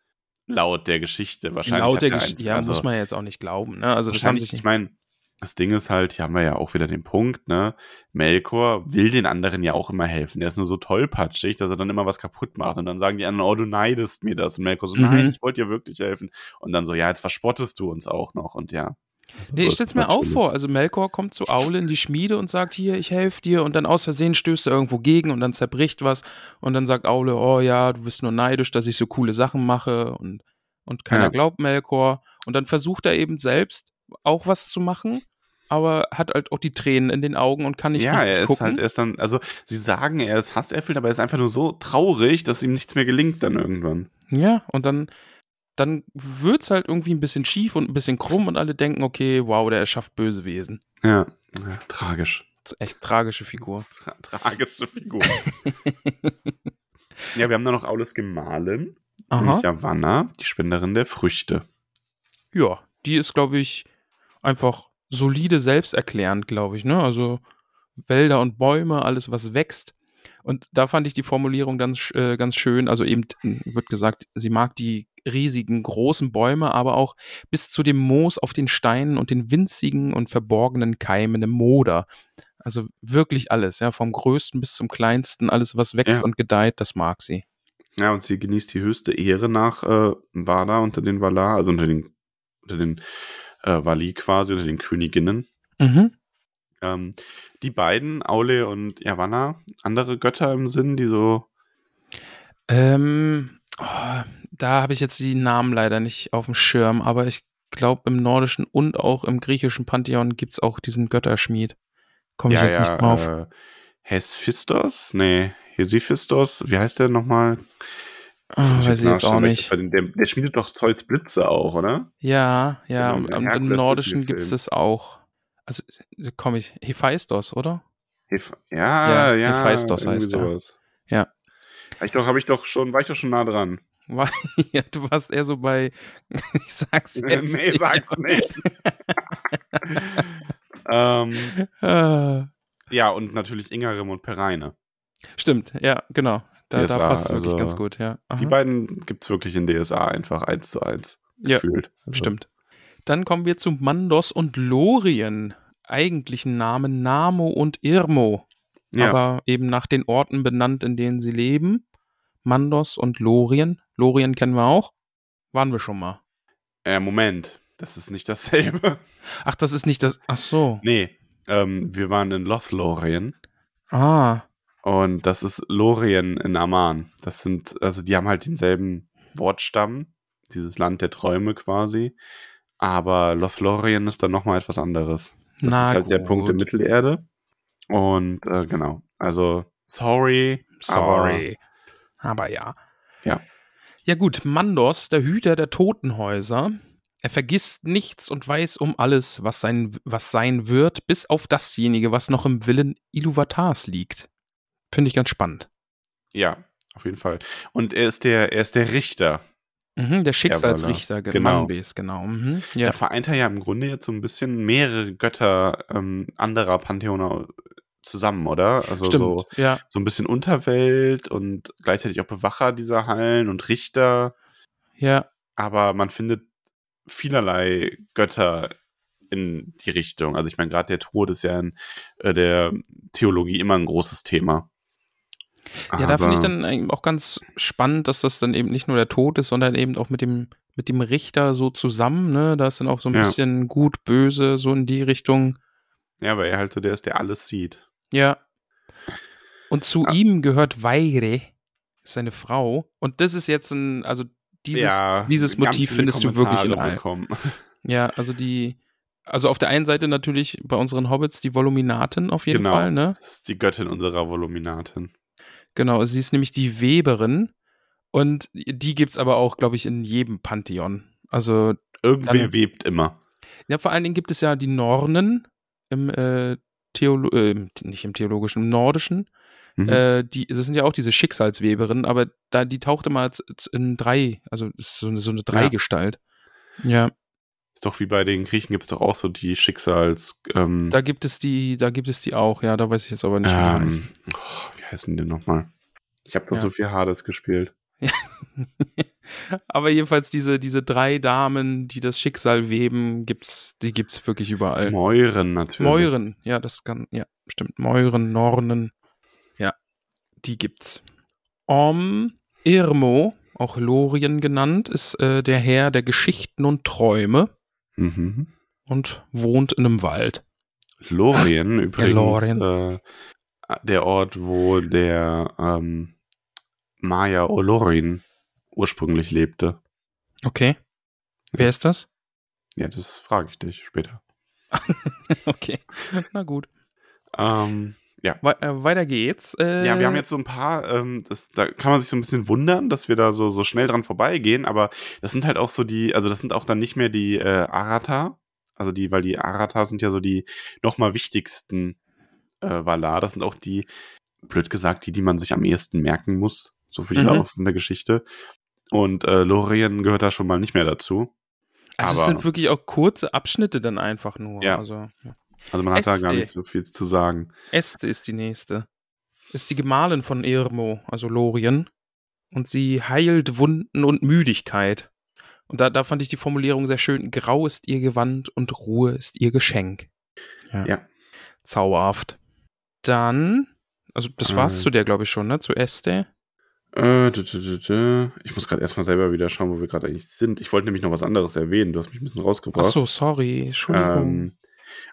Laut der Geschichte wahrscheinlich. Laut der er Geschichte, ja, also muss man jetzt auch nicht glauben, ne? Also das haben wahrscheinlich, sich ich meine, das Ding ist halt, hier haben wir ja auch wieder den Punkt, ne? Melkor will den anderen ja auch immer helfen. Der ist nur so tollpatschig, dass er dann immer was kaputt macht. Und dann sagen die anderen, oh, du neidest mir das. Und Melkor so, Mhm. nein, ich wollte dir wirklich helfen. Und dann so, ja, jetzt verspottest du uns auch noch. Und ja. Nee, so ich stell's es mir auch vor. Also Melkor kommt zu Aule in die Schmiede und sagt, hier, ich helfe dir. Und dann aus Versehen stößt er irgendwo gegen und dann zerbricht was. Und dann sagt Aule, oh ja, du bist nur neidisch, dass ich so coole Sachen mache. Und, und keiner Ja. glaubt Melkor. Und dann versucht er eben selbst auch was zu machen, aber hat halt auch die Tränen in den Augen und kann nicht ja, er ist gucken. halt, er ist dann, also sie sagen, er ist hasserfüllt, aber er ist einfach nur so traurig, dass ihm nichts mehr gelingt dann irgendwann. Ja, und dann, dann wird's halt irgendwie ein bisschen schief und ein bisschen krumm und alle denken, okay, wow, der erschafft böse Wesen. Ja, ja tragisch. Echt tragische Figur. Tra tragische Figur. ja, wir haben da noch Aules Gemahlin. Aha. Nämlich Yavanna, die Spenderin der Früchte. Ja, die ist, glaube ich, einfach solide selbsterklärend, glaube ich. Ne? Also Wälder und Bäume, alles, was wächst. Und da fand ich die Formulierung sch- äh, ganz schön. Also eben wird gesagt, sie mag die riesigen, großen Bäume, aber auch bis zu dem Moos auf den Steinen und den winzigen und verborgenen Keimen im Moder. Also wirklich alles, ja, vom größten bis zum kleinsten, alles, was wächst Ja. und gedeiht, das mag sie. Ja, und sie genießt die höchste Ehre nach äh, Vada unter den Valar, also unter den, unter den äh, Vali quasi, unter den Königinnen. Mhm. Ähm, die beiden, Aule und Yavanna, andere Götter im Sinn, die so. Ähm, oh, da habe ich jetzt die Namen leider nicht auf dem Schirm, aber ich glaube, im nordischen und auch im griechischen Pantheon gibt es auch diesen Götterschmied. Komme ich ja, jetzt ja, nicht drauf. Äh, Hesphistos? Nee, Hesiphistos, wie heißt der nochmal? Ah, Das muss weiß ich jetzt auch nicht. Der, der schmiedet doch Zeus Blitze auch, oder? Ja, So ja, und im Herkules nordischen gibt es es auch. Also, da komme ich. Hephaistos, oder? Heph ja, Ja, ja. Hephaistos heißt er. Ja. Hab ich doch, habe ich doch schon, war ich doch schon nah dran. Ja, du warst eher so bei. Ich sag's jetzt. nee, sag's nicht. ähm, Ah, ja, und natürlich Ingarim und Pereine. Stimmt, ja, genau. Da, DSA, da passt es wirklich also ganz gut, ja. Die Aha. beiden gibt es wirklich in DSA einfach eins zu eins Ja, gefühlt. Also, Stimmt. Dann kommen wir zu Mandos und Lorien. Eigentlichen Namen Namo und Irmo. Ja, aber eben nach den Orten benannt, in denen sie leben. Mandos und Lorien. Lorien kennen wir auch. Waren wir schon mal. äh, Moment, das ist nicht dasselbe. Ach, das ist nicht das. Ach so. nee, ähm, wir waren in Lothlorien Ah, und das ist Lorien in Aman. Das sind, also die haben halt denselben Wortstamm, dieses Land der Träume quasi. Aber Lothlorien ist dann nochmal etwas anderes. Das na ist halt gut. der Punkt der Mittelerde. Und äh, genau, also sorry, Sorry. Aber, ja. Ja. Ja gut, Mandos, der Hüter der Totenhäuser. Er vergisst nichts und weiß um alles, was sein, was sein wird, bis auf dasjenige, was noch im Willen Iluvatars liegt. Finde ich ganz spannend. Ja, auf jeden Fall. Und er ist der, er ist der Richter. Mhm, der Schicksalsrichter, Genau. genau. Manbes, genau. Mhm, ja. Da vereint er ja im Grunde jetzt so ein bisschen mehrere Götter ähm, anderer Pantheone zusammen, oder? Also Stimmt, so, ja. so ein bisschen Unterwelt und gleichzeitig auch Bewacher dieser Hallen und Richter. Ja, Aber man findet vielerlei Götter in die Richtung. Also ich meine, gerade der Tod ist ja in äh, der Theologie immer ein großes Thema. Ja, da finde ich dann auch ganz spannend, dass das dann eben nicht nur der Tod ist, sondern eben auch mit dem, mit dem Richter so zusammen, ne? Da ist dann auch so ein Ja. bisschen gut, böse, so in die Richtung. Ja, weil er halt so der ist, der alles sieht. Ja. Und zu Ja. ihm gehört Weire, seine Frau. Und das ist jetzt ein, also dieses, dieses ganz Motiv findest du wirklich in Kommentare. Ja, also die, also auf der einen Seite natürlich bei unseren Hobbits die Voluminaten auf jeden genau. Fall, ne? Das ist die Göttin unserer Voluminatin. Genau, sie ist nämlich die Weberin und die gibt's aber auch, glaube ich, in jedem Pantheon. Also, Irgendwer Dann- webt immer. ja, vor allen Dingen gibt es ja die Nornen im äh, Theolo äh, nicht im theologischen, im nordischen. Mhm. Äh, die, das sind ja auch diese Schicksalsweberinnen, aber da, die taucht immer in drei, also ist so eine, so eine Dreigestalt. Ja, ist doch wie bei den Griechen gibt es doch auch so die Schicksals. Ähm, da gibt es die, da gibt es die auch, ja, da weiß ich jetzt aber nicht, wie die heißen. ähm, oh, wie heißen die nochmal? Ich habe doch Ja. so viel Hades gespielt. Aber jedenfalls diese, diese drei Damen, die das Schicksal weben, gibt's, die gibt's wirklich überall. Mäuren natürlich. Mäuren, ja, das kann, ja, stimmt. Mäuren, Nornen, ja, die gibt's. Om Irmo, auch Lorien genannt, ist äh, der Herr der Geschichten und Träume Mhm. und wohnt in einem Wald. Lorien übrigens. Lorien. Äh, der Ort, wo der ähm, Maya Olorin ursprünglich lebte. Okay. Wer ist das? Ja, das frage ich dich später. okay, na gut. Ähm, ja. We äh, weiter geht's. Äh, Ja, wir haben jetzt so ein paar, ähm, das, da kann man sich so ein bisschen wundern, dass wir da so, so schnell dran vorbeigehen, aber das sind halt auch so die, also das sind auch dann nicht mehr die äh, Arata, also die, weil die Arata sind ja so die nochmal wichtigsten äh, Valar, das sind auch die, blöd gesagt, die, die man sich am ehesten merken muss, so für die Mhm. laufende Geschichte. Und äh, Lorien gehört da schon mal nicht mehr dazu. also es aber- sind wirklich auch kurze Abschnitte dann einfach nur. Ja. Also, ja. Also man hat da gar Este. nicht so viel zu sagen. Este ist die nächste. Ist die Gemahlin von Irmo, also Lorien. Und sie heilt Wunden und Müdigkeit. Und da, da fand ich die Formulierung sehr schön. Grau ist ihr Gewand und Ruhe ist ihr Geschenk. Ja. Zauberhaft. Dann, also das war's Äh. zu der, glaube ich, schon, ne? Zu Este. Äh, dü, dü, dü. Ich muss gerade erstmal selber wieder schauen, wo wir gerade eigentlich sind. Ich wollte nämlich noch was anderes erwähnen. Du hast mich ein bisschen Ach rausgebracht. so, sorry. Entschuldigung. Ähm,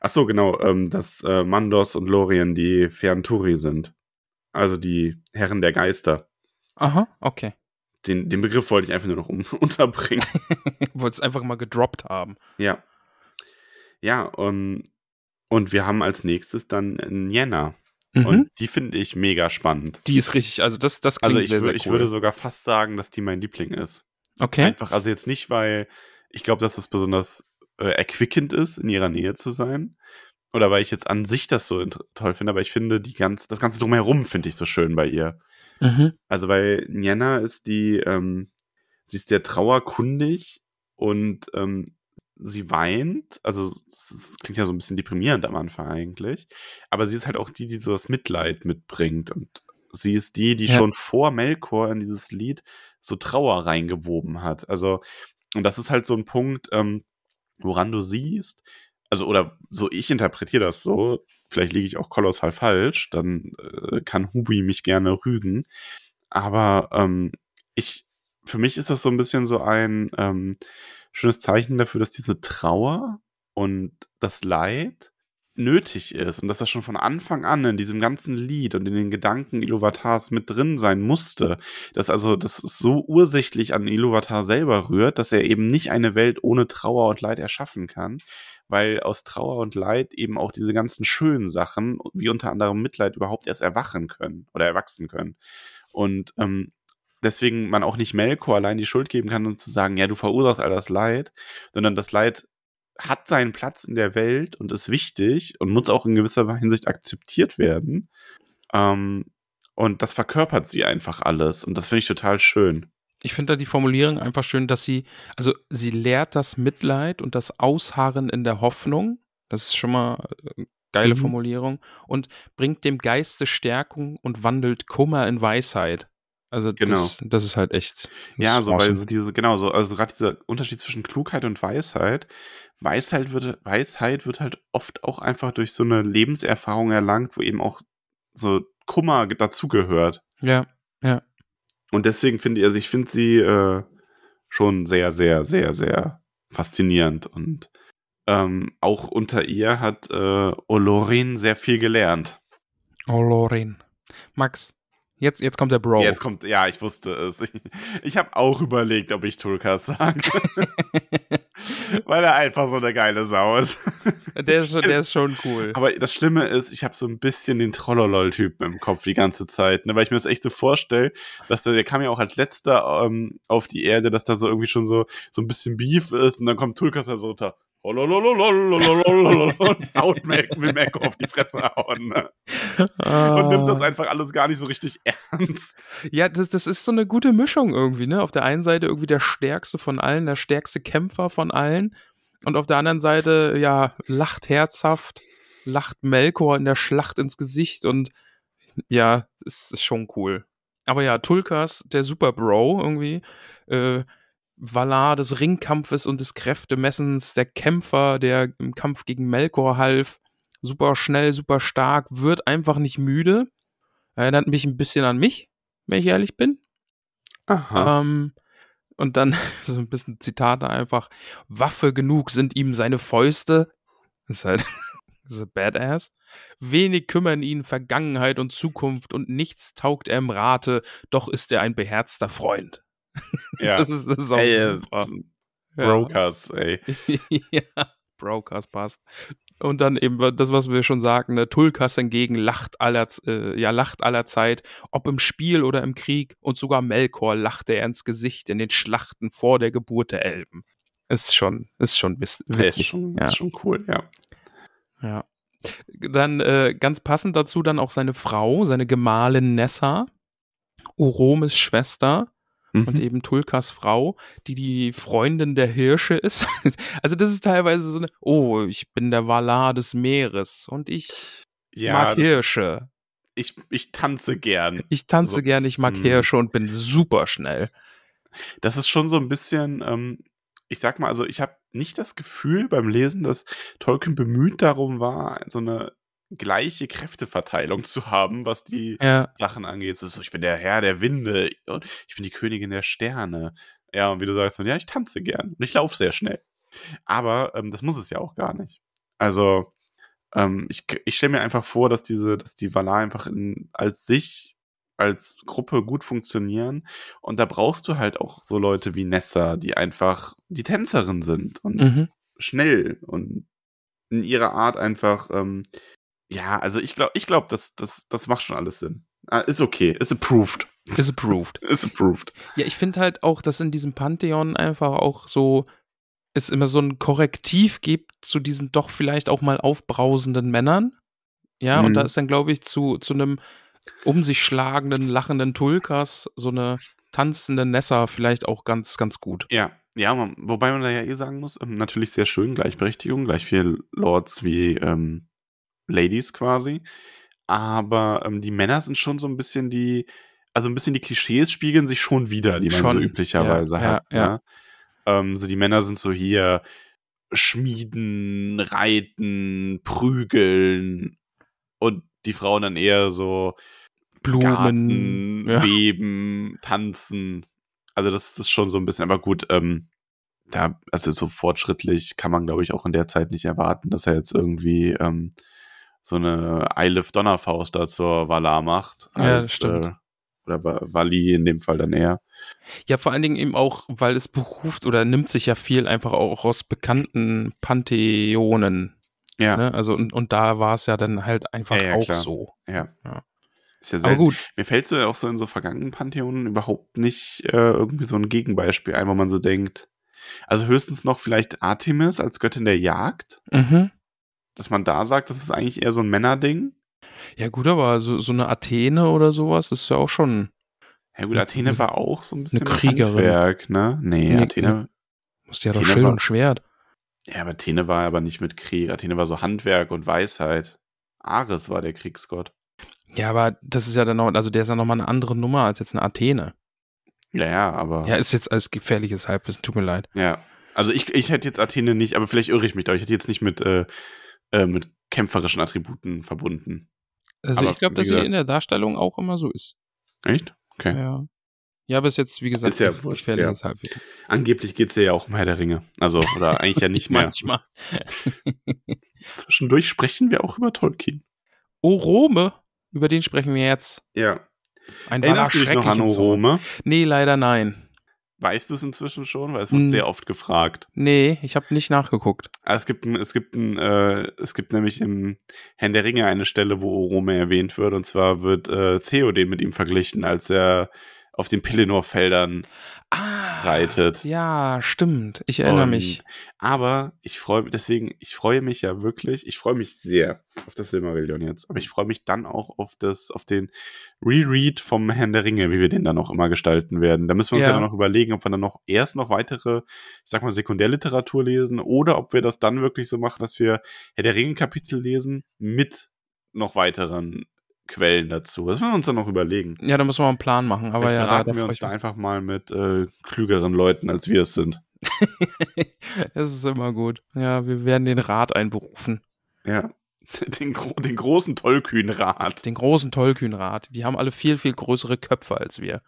ach so, genau, ähm, dass äh, Mandos und Lorien die Fernturi sind. Also die Herren der Geister. Aha, okay. Den, den Begriff wollte ich einfach nur noch um, unterbringen. Ich wollte es einfach mal gedroppt haben. ja. Ja, und, und wir haben als nächstes dann Nienna. Mhm. Und die finde ich mega spannend. Die ist richtig, also das, das klingt Also ich, sehr, sehr cool. ich würde sogar fast sagen, dass die mein Liebling ist. okay. Einfach, also jetzt nicht, weil ich glaube, dass es besonders äh, erquickend ist, in ihrer Nähe zu sein. Oder weil ich jetzt an sich das so toll finde, aber ich finde die ganz, das Ganze drumherum finde ich so schön bei ihr. Mhm. Also weil Nienna ist die, ähm, sie ist sehr trauerkundig und ähm, sie weint. Also es, es klingt ja so ein bisschen deprimierend am Anfang eigentlich. Aber sie ist halt auch die, die so das Mitleid mitbringt und sie ist die, die Ja. schon vor Melkor in dieses Lied so Trauer reingewoben hat. Also, und das ist halt so ein Punkt, ähm, woran du siehst, also, oder so, ich interpretiere das so, vielleicht liege ich auch kolossal falsch, dann äh, kann Hubi mich gerne rügen. Aber ähm, ich, für mich ist das so ein bisschen so ein ähm, schönes Zeichen dafür, dass diese Trauer und das Leid nötig ist und dass das schon von Anfang an in diesem ganzen Lied und in den Gedanken Iluvatars mit drin sein musste. Dass also, das so ursächlich an Iluvatar selber rührt, dass er eben nicht eine Welt ohne Trauer und Leid erschaffen kann, weil aus Trauer und Leid eben auch diese ganzen schönen Sachen, wie unter anderem Mitleid, überhaupt erst erwachen können oder erwachsen können. Und ähm, deswegen man auch nicht Melkor allein die Schuld geben kann und zu sagen, ja, du verursachst all das Leid, sondern das Leid hat seinen Platz in der Welt und ist wichtig und muss auch in gewisser Hinsicht akzeptiert werden. Ähm, und das verkörpert sie einfach alles. Und das finde ich total schön. Ich finde da die Formulierung einfach schön, dass sie, also sie lehrt das Mitleid und das Ausharren in der Hoffnung. Das ist schon mal eine geile Mhm. Formulierung. Und bringt dem Geiste Stärkung und wandelt Kummer in Weisheit. Also Genau. das, das ist halt echt. Ja, so, weil so diese, genau, so, also gerade dieser Unterschied zwischen Klugheit und Weisheit. Weisheit wird, Weisheit wird halt oft auch einfach durch so eine Lebenserfahrung erlangt, wo eben auch so Kummer dazugehört. Ja, ja. Und deswegen finde ich, also ich finde sie äh, schon sehr, sehr, sehr, sehr faszinierend. Und ähm, auch unter ihr hat äh, Olorin sehr viel gelernt. Oh, Lorin. Max, jetzt, jetzt kommt der Bro. Jetzt kommt, ja, ich wusste es. Ich, ich habe auch überlegt, ob ich Tulkas sage. Weil er einfach so eine geile Sau ist. der, ist schon, der ist schon cool. Aber das Schlimme ist, ich habe so ein bisschen den Trollolol-Typen im Kopf die ganze Zeit, ne? weil ich mir das echt so vorstelle, dass der, der kam ja auch als letzter ähm, auf die Erde, dass da so irgendwie schon so, so ein bisschen Beef ist und dann kommt Tulkas da so runter haut Mac, will Mac auf die Fresse hauen. Ne? Und nimmt das einfach alles gar nicht so richtig ernst. Ja, das, das ist so eine gute Mischung irgendwie, ne? Auf der einen Seite irgendwie der stärkste von allen, der stärkste Kämpfer von allen. Und auf der anderen Seite, ja, lacht herzhaft, lacht Melkor in der Schlacht ins Gesicht und ja, ist, ist schon cool. Aber ja, Tulkas, der Super Bro irgendwie, äh, Valar des Ringkampfes und des Kräftemessens, der Kämpfer, der im Kampf gegen Melkor half, super schnell, super stark, wird einfach nicht müde. Erinnert mich ein bisschen an mich, wenn ich ehrlich bin. Aha. Ähm, und dann so ein bisschen Zitate einfach. Waffe genug sind ihm seine Fäuste. Ist halt ist ein Badass. Wenig kümmern ihn Vergangenheit und Zukunft und nichts taugt er im Rate, doch ist er ein beherzter Freund. ja. Das, ist, das ist auch Ey, äh, super. Brokers, ey. ja, Brokers passt. Und dann eben das, was wir schon sagten, ne, Tulkas hingegen lacht aller, äh, ja, lacht aller Zeit, ob im Spiel oder im Krieg, und sogar Melkor lachte er ins Gesicht in den Schlachten vor der Geburt der Elben. Ist schon, ist schon witzig. ist, schon, ja. ist schon cool, ja. Ja. Dann äh, ganz passend dazu dann auch seine Frau, seine Gemahlin Nessa, Oromes Schwester und Mhm. eben Tulkas Frau, die die Freundin der Hirsche ist. Also das ist teilweise so eine, oh, ich bin der Valar des Meeres und ich ja, mag das ist- Hirsche. Ich, ich tanze gern. Ich tanze so, gern, ich mag hm. Hirsche und bin super schnell. Das ist schon so ein bisschen, ähm, ich sag mal, also ich habe nicht das Gefühl beim Lesen, dass Tolkien bemüht darum war, so eine gleiche Kräfteverteilung zu haben, was die Ja, Sachen angeht. So, ich bin der Herr der Winde und ich bin die Königin der Sterne. Ja, und wie du sagst, ja, ich tanze gern und ich laufe sehr schnell. Aber ähm, das muss es ja auch gar nicht. Also, ähm, ich, ich stelle mir einfach vor, dass diese, dass die Valar einfach in, als sich, als Gruppe gut funktionieren. Und da brauchst du halt auch so Leute wie Nessa, die einfach die Tänzerin sind und mhm. schnell und in ihrer Art einfach, ähm, ja, also ich glaube, ich glaube, das, das, das macht schon alles Sinn. Ah, ist okay, ist approved. is approved. Ist approved. Ja, ich finde halt auch, dass in diesem Pantheon einfach auch so es immer so ein Korrektiv gibt zu diesen doch vielleicht auch mal aufbrausenden Männern. Ja, und Mhm. da ist dann, glaube ich, zu, zu einem um sich schlagenden, lachenden Tulkas so eine tanzende Nessa vielleicht auch ganz, ganz gut. Ja, ja, man, wobei man da ja eh sagen muss, ähm, natürlich sehr schön, Gleichberechtigung, gleich viel Lords wie ähm, Ladies quasi. aber ähm, die Männer sind schon so ein bisschen die, also ein bisschen die Klischees spiegeln sich schon wieder, die man Schon, so üblicherweise ja, hat. ja, ja. Ne? Ähm, so die Männer sind so hier Schmieden, Reiten, Prügeln und die Frauen dann eher so Blumen. Garten. Weben, Tanzen. Also das ist schon so ein bisschen, aber gut, ähm, da, also so fortschrittlich kann man, glaube ich, auch in der Zeit nicht erwarten, dass er jetzt irgendwie ähm, so eine Eilif Donnerfaust da zur Valar macht. Ja, das stimmt. Äh, oder Vali in dem Fall dann eher. Ja, vor allen Dingen eben auch, weil es beruft oder nimmt sich ja viel einfach auch aus bekannten Pantheonen. Ja, Ne? Also, und, und da war es ja dann halt einfach Ja, ja, auch klar. so. ja. Ja. Ist ja Aber selten. gut, Mir fällt so ja auch so in so vergangenen Pantheonen überhaupt nicht äh, irgendwie so ein Gegenbeispiel ein, wo man so denkt, also höchstens noch vielleicht Artemis als Göttin der Jagd, mhm. Dass man da sagt, das ist eigentlich eher so ein Männerding. ja gut, aber so, so eine Athene oder sowas ist ja auch schon, Ja gut, Athene war auch so ein bisschen Eine Kriegerin. Handwerk, ne? Nee, Nee, Athene, musste ja doch Schild war- und Schwert. ja, aber Athene war aber nicht mit Krieg. Athene war so Handwerk und Weisheit. Ares war der Kriegsgott. Ja, aber das ist ja dann noch, also der ist ja nochmal eine andere Nummer als jetzt eine Athene. Ja, ja, aber Ja, ist jetzt als gefährliches Halbwissen, tut mir leid. Ja, also ich, ich hätte jetzt Athene nicht, aber vielleicht irre ich mich da. Ich hätte jetzt nicht mit, äh, äh, mit kämpferischen Attributen verbunden. Also Aber ich glaube, dass sie in der Darstellung auch immer so ist. Echt? Okay. Ja. Ja, aber ist jetzt, wie gesagt, Ist ja gefährliches Halbwissen. Angeblich geht es ja auch um Herr der Ringe. Also, oder eigentlich ja nicht mehr. Manchmal. Zwischendurch sprechen wir auch über Tolkien. Orome, über den sprechen wir jetzt. Ja. Ein Erinnerst du dich noch an Sohn. Orome? Nee, leider nein. Weißt du es inzwischen schon? Weil es wird Hm. sehr oft gefragt. Nee, ich habe nicht nachgeguckt. Ah, Es gibt, ein, es, gibt ein, äh, es gibt nämlich im Herrn der Ringe eine Stelle, wo Orome erwähnt wird. Und zwar wird äh, Theoden mit ihm verglichen, als er auf den Pelennor-Feldern Ah, reitet. Ja, stimmt. Ich erinnere Und- mich. Aber ich freue mich, deswegen, ich freue mich ja wirklich, ich freue mich sehr auf das Silmarillion jetzt. Aber ich freue mich dann auch auf das, auf den Reread vom Herrn der Ringe, wie wir den dann auch immer gestalten werden. Da müssen wir uns ja, Ja. dann noch überlegen, ob wir dann noch erst noch weitere, ich sag mal, Sekundärliteratur lesen oder ob wir das dann wirklich so machen, dass wir Herr der Ringe-Kapitel lesen mit noch weiteren Quellen dazu. Das müssen wir uns dann noch überlegen. Ja, da müssen wir mal einen Plan machen. Aber Vielleicht ja, da, beraten da wir freu uns da einfach mal mit äh, klügeren Leuten, als wir es sind. Es ist immer gut. Ja, wir werden den Rat einberufen. Ja. Den, gro den großen Tollkühnrat. Den großen Tollkühnrat. Die haben alle viel, viel größere Köpfe als wir.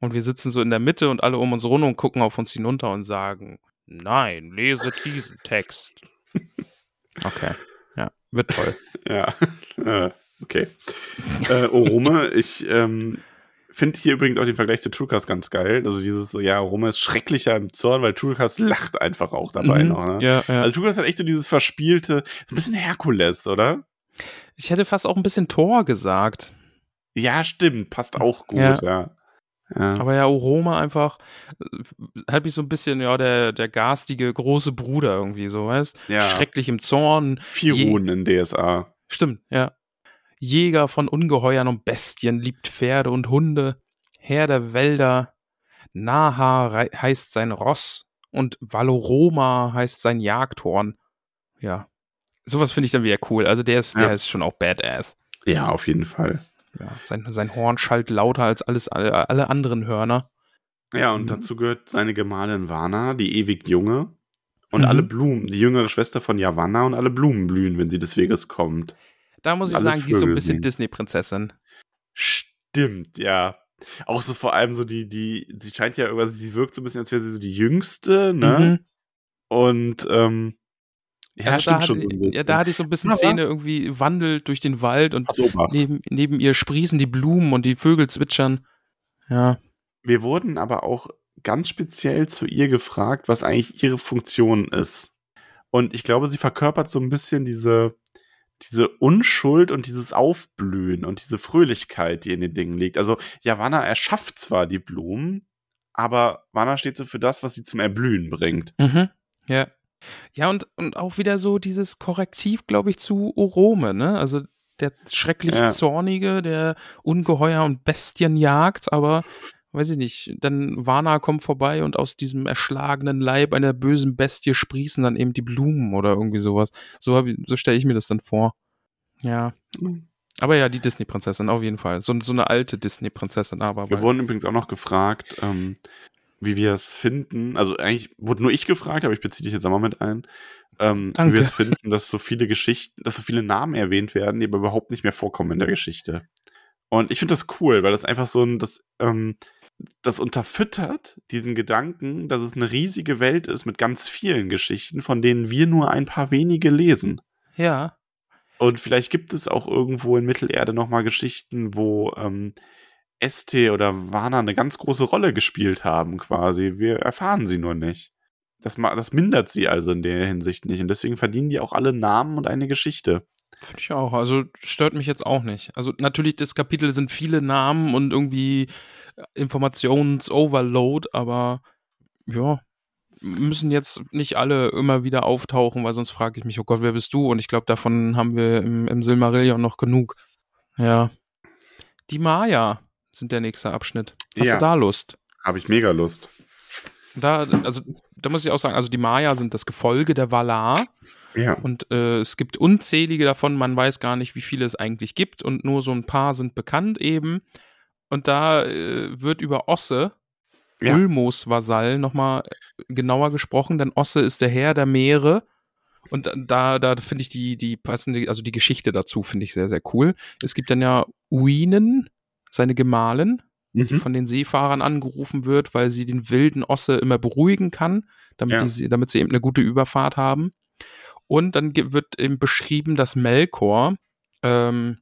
Und wir sitzen so in der Mitte und alle um uns rum und gucken auf uns hinunter und sagen, nein, lese diesen Text. Okay. Ja, wird toll. Ja, okay. äh, Orome, ich ähm, finde hier übrigens auch den Vergleich zu Tulkas ganz geil. Also dieses so, ja, Orome ist schrecklicher im Zorn, weil Tulkas lacht einfach auch dabei Mhm. noch. Ne? Ja, ja. Also Tulkas hat echt so dieses verspielte, so ein bisschen Herkules, oder? ich hätte fast auch ein bisschen Tor gesagt. Ja, stimmt, passt auch gut, Ja. ja. ja. Aber ja, Oroma einfach hat mich so ein bisschen, ja, der, der garstige große Bruder irgendwie, so, weißt Ja. Schrecklich im Zorn. Vier Runen in DSA. Stimmt, ja. Jäger von Ungeheuern und Bestien, liebt Pferde und Hunde. Herr der Wälder. Naha heißt sein Ross. Und Valoroma heißt sein Jagdhorn. Ja. Sowas finde ich dann wieder cool. Also der ist, Ja. der ist schon auch badass. Ja, auf jeden Fall. Ja, sein, sein Horn schallt lauter als alles, alle, alle anderen Hörner. Ja, und Mhm. dazu gehört seine Gemahlin Vana, die ewig junge. Und Mhm. alle Blumen, die jüngere Schwester von Yavanna und alle Blumen blühen, wenn sie des Weges kommt. Da muss ich Alle sagen, die ist so ein bisschen. Disney-Prinzessin. Stimmt, ja. Auch so vor allem so die, die, sie scheint ja sie wirkt so ein bisschen, als wäre sie so die Jüngste, ne? Mhm. Und, ähm, ja, Also da stimmt schon. so ja, da hatte ich so ein bisschen Aber- Szene irgendwie wandelt durch den Wald und Obacht. neben, neben ihr sprießen die Blumen und die Vögel zwitschern. Ja. Wir wurden aber auch ganz speziell zu ihr gefragt, was eigentlich ihre Funktion ist. Und ich glaube, sie verkörpert so ein bisschen diese, diese Unschuld und dieses Aufblühen und diese Fröhlichkeit, die in den Dingen liegt. Also, Yavanna erschafft zwar die Blumen, aber Vanna steht so für das, was sie zum Erblühen bringt. Mhm. Ja. Ja, und, und auch wieder so dieses Korrektiv, glaube ich, zu Orome, ne? Also der schrecklich Ja. Zornige, der Ungeheuer und Bestien jagt, aber weiß ich nicht, dann Vana kommt vorbei und aus diesem erschlagenen Leib einer bösen Bestie sprießen dann eben die Blumen oder irgendwie sowas. So, so stelle ich mir das dann vor. Ja. Aber ja, die Disney-Prinzessin auf jeden Fall. So, so eine alte Disney-Prinzessin, aber. Wir wurden übrigens auch noch gefragt, ähm, wie wir es finden. Also eigentlich wurde nur ich gefragt, aber ich beziehe dich jetzt auch mal mit ein. Ähm, Danke. Wie wir es finden, dass so viele Geschichten, dass so viele Namen erwähnt werden, die aber überhaupt nicht mehr vorkommen in der Geschichte. Und ich finde das cool, weil das einfach so ein, das, ähm, das unterfüttert diesen Gedanken, dass es eine riesige Welt ist mit ganz vielen Geschichten, von denen wir nur ein paar wenige lesen. Ja. Und vielleicht gibt es auch irgendwo in Mittelerde nochmal Geschichten, wo ähm, Este oder Warner eine ganz große Rolle gespielt haben, quasi. Wir erfahren sie nur nicht. Das, das mindert sie also in der Hinsicht nicht. Und deswegen verdienen die auch alle Namen und eine Geschichte. Finde ich auch. Also stört mich jetzt auch nicht. Also natürlich, das Kapitel sind viele Namen und irgendwie Informations-Overload, aber ja, müssen jetzt nicht alle immer wieder auftauchen, weil sonst frage ich mich, oh Gott, wer bist du? Und ich glaube, davon haben wir im, im Silmarillion noch genug. Ja. Die Maya sind der nächste Abschnitt. Hast Ja. du da Lust? Habe ich mega Lust. Da, also, da muss ich auch sagen, also die Maya sind das Gefolge der Valar. Ja. Und äh, es gibt unzählige davon, man weiß gar nicht, wie viele es eigentlich gibt und nur so ein paar sind bekannt eben. Und da äh, wird über Osse, Ja. Ulmos Vasall, nochmal genauer gesprochen, denn Osse ist der Herr der Meere. Und da, da finde ich die, die passende, also die Geschichte dazu finde ich sehr, sehr cool. Es gibt dann ja Uinen, seine Gemahlin, die Mhm. von den Seefahrern angerufen wird, weil sie den wilden Osse immer beruhigen kann, damit, Ja. die, sie- damit sie eben eine gute Überfahrt haben. Und dann wird eben beschrieben, dass Melkor ähm,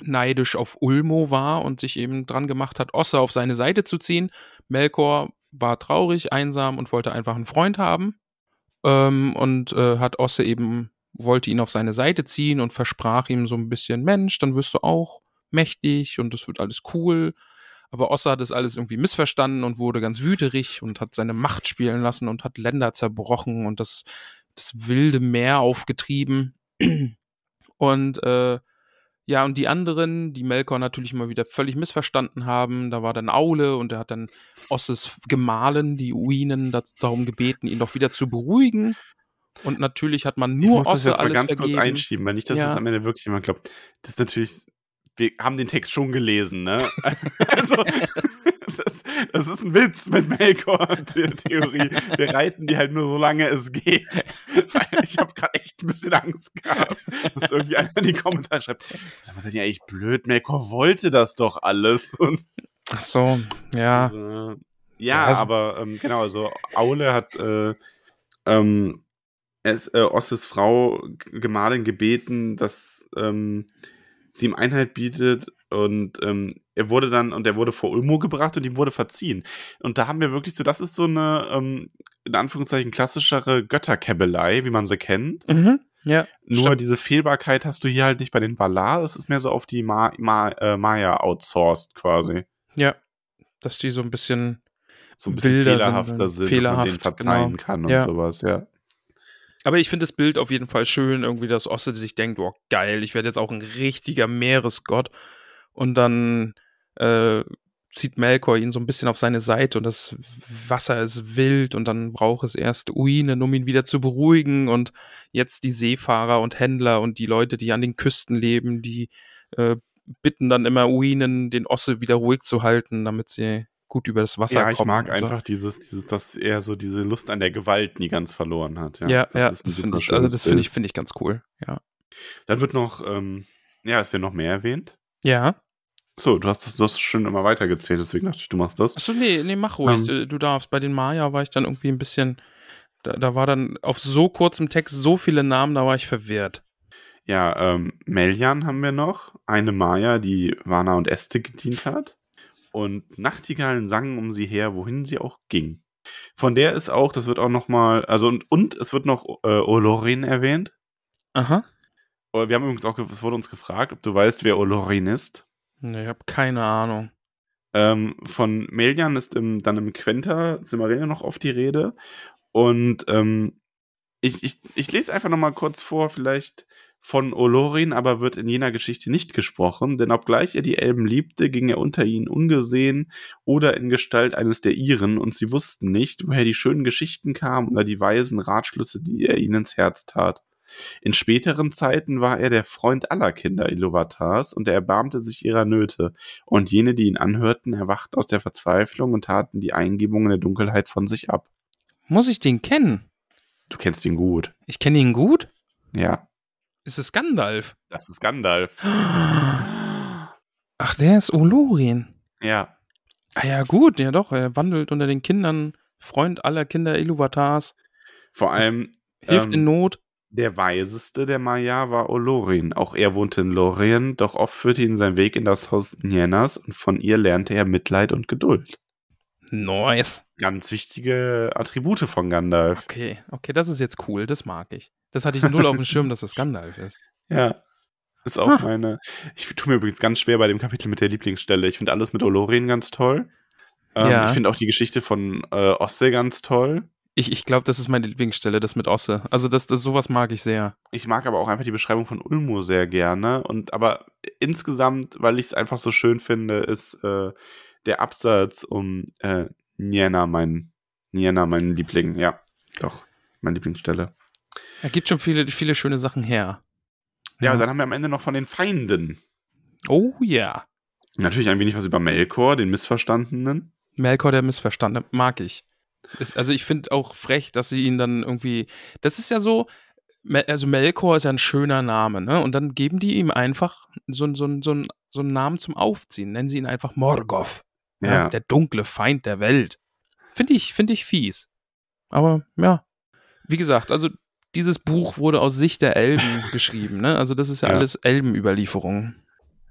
neidisch auf Ulmo war und sich eben dran gemacht hat, Osse auf seine Seite zu ziehen. Melkor war traurig, einsam und wollte einfach einen Freund haben. Ähm, und äh, hat Osse eben, wollte ihn auf seine Seite ziehen und versprach ihm so ein bisschen, Mensch, dann wirst du auch mächtig und das wird alles cool. Aber Osse hat das alles irgendwie missverstanden und wurde ganz wüterig und hat seine Macht spielen lassen und hat Länder zerbrochen und das, das wilde Meer aufgetrieben. Und äh, ja, und die anderen, die Melkor natürlich mal wieder völlig missverstanden haben, da war dann Aule und er hat dann Osses Gemahlen, die Uinen, da, darum gebeten, ihn doch wieder zu beruhigen. Und natürlich hat man Ich nur muss das Osse jetzt mal alles ganz vergeben. kurz einschieben, weil nicht, dass Ja. das am Ende wirklich jemand glaubt. Das ist natürlich, wir haben den Text schon gelesen, ne? also, das, das ist ein Witz mit Melkor und der Theorie. Wir reiten die halt nur so lange es geht. Weil ich habe gerade echt ein bisschen Angst gehabt, dass irgendwie einer in die Kommentare schreibt, sag mal, seid ihr eigentlich blöd? Melkor wollte das doch alles. Und Ach so, ja. also, ja, Ja, es- aber ähm, genau, also Aule hat äh, ähm, es, äh, Osses Frau Gemahlin gebeten, dass ähm, sie ihm Einheit bietet und ähm, er wurde dann und er wurde vor Ulmo gebracht und ihm wurde verziehen. Und da haben wir wirklich so, das ist so eine ähm, in Anführungszeichen klassischere Götterkäbelei, wie man sie kennt. Mhm. Ja. Nur stimmt. diese Fehlbarkeit hast du hier halt nicht bei den Valar. Es ist mehr so auf die Ma Ma äh, Maya outsourced quasi. Ja. Dass die so ein bisschen so ein bisschen Bilder sind fehlerhafter dann sind, dass man fehlerhaft, denen verzeihen genau. kann und Ja. sowas, ja. Aber ich finde das Bild auf jeden Fall schön, irgendwie, dass Osse sich denkt, oh geil, ich werde jetzt auch ein richtiger Meeresgott. Und dann äh, zieht Melkor ihn so ein bisschen auf seine Seite und das Wasser ist wild und dann braucht es erst Uinen, um ihn wieder zu beruhigen. Und jetzt die Seefahrer und Händler und die Leute, die an den Küsten leben, die äh, bitten dann immer Uinen, den Osse wieder ruhig zu halten, damit sie gut über das Wasser Ja, ich kommen. mag so. einfach dieses, dieses, dass er so diese Lust an der Gewalt nie ganz verloren hat. Ja, Ja, ja, ist ein das finde ich, also das finde ich, finde ich ganz cool. Ja. Dann wird noch, ähm, ja, es wird noch mehr erwähnt. Ja. So, du hast das, du hast schön immer weitergezählt, deswegen dachte ich, du machst das. Achso, nee, nee, mach ruhig. Ähm. Äh, du darfst. Bei den Maya war ich dann irgendwie ein bisschen. Da, da war dann auf so kurzem Text so viele Namen, da war ich verwirrt. Ja, ähm, Meljan haben wir noch, eine Maya, die Wana und Este gedient hat. Und Nachtigallen sangen um sie her, wohin sie auch ging. Von der ist auch, das wird auch noch mal, also und, und es wird noch äh, Olorin erwähnt. Aha. Wir haben übrigens auch, es wurde uns gefragt, ob du weißt, wer Olorin ist. Nee, ich habe keine Ahnung. Ähm, von Melian ist im, dann im Quenta Silmarillion noch oft die Rede. Und ähm, ich, ich, ich lese einfach noch mal kurz vor, vielleicht von Olorin, aber wird in jener Geschichte nicht gesprochen, denn obgleich er die Elben liebte, ging er unter ihnen ungesehen oder in Gestalt eines der Iren, und sie wussten nicht, woher die schönen Geschichten kamen oder die weisen Ratschlüsse, die er ihnen ins Herz tat. In späteren Zeiten war er der Freund aller Kinder Iluvatars und er erbarmte sich ihrer Nöte. Und jene, die ihn anhörten, erwachten aus der Verzweiflung und taten die Eingebungen der Dunkelheit von sich ab. Muss ich den kennen? Du kennst ihn gut. Ich kenne ihn gut? Ja. Ist es Gandalf? Das ist Gandalf. Ach, der ist Olorin. Ja. Ah ja, gut, ja doch. Er wandelt unter den Kindern, Freund aller Kinder Iluvatars, Vor allem hilft ähm, in Not. Der weiseste der Maya war Olorin. Auch er wohnte in Lorien, doch oft führte ihn sein Weg in das Haus Nienas und von ihr lernte er Mitleid und Geduld. Nice. Ganz wichtige Attribute von Gandalf. Okay, okay, das ist jetzt cool, das mag ich. Das hatte ich null auf dem Schirm, dass das Gandalf ist. Ja. Ist auch Ah. meine. Ich tue mir übrigens ganz schwer bei dem Kapitel mit der Lieblingsstelle. Ich finde alles mit Olorin ganz toll. Ähm, Ja. Ich finde auch die Geschichte von äh, Osse ganz toll. Ich, ich glaube, das ist meine Lieblingsstelle, das mit Osse. Also das, das sowas mag ich sehr. Ich mag aber auch einfach die Beschreibung von Ulmo sehr gerne. Und aber insgesamt, weil ich es einfach so schön finde, ist äh, der Absatz um äh, Niena mein Niena mein Liebling. Ja, doch, meine Lieblingsstelle. Er gibt schon viele, viele schöne Sachen her. Ja, und dann haben wir am Ende noch von den Feinden. Oh ja. Natürlich ein wenig was über Melkor, den Missverstandenen. Melkor, der Missverstandene, mag ich. Ist, also ich finde auch frech, dass sie ihn dann irgendwie. Das ist ja so. Also Melkor ist ja ein schöner Name, ne? Und dann geben die ihm einfach so, so, so, so einen Namen zum Aufziehen. Nennen sie ihn einfach Morgoth. Ja, Ja. Der dunkle Feind der Welt. Finde ich, finde ich fies. Aber ja. Wie gesagt, also dieses Buch wurde aus Sicht der Elben geschrieben, ne? Also das ist ja, Ja. alles Elbenüberlieferung.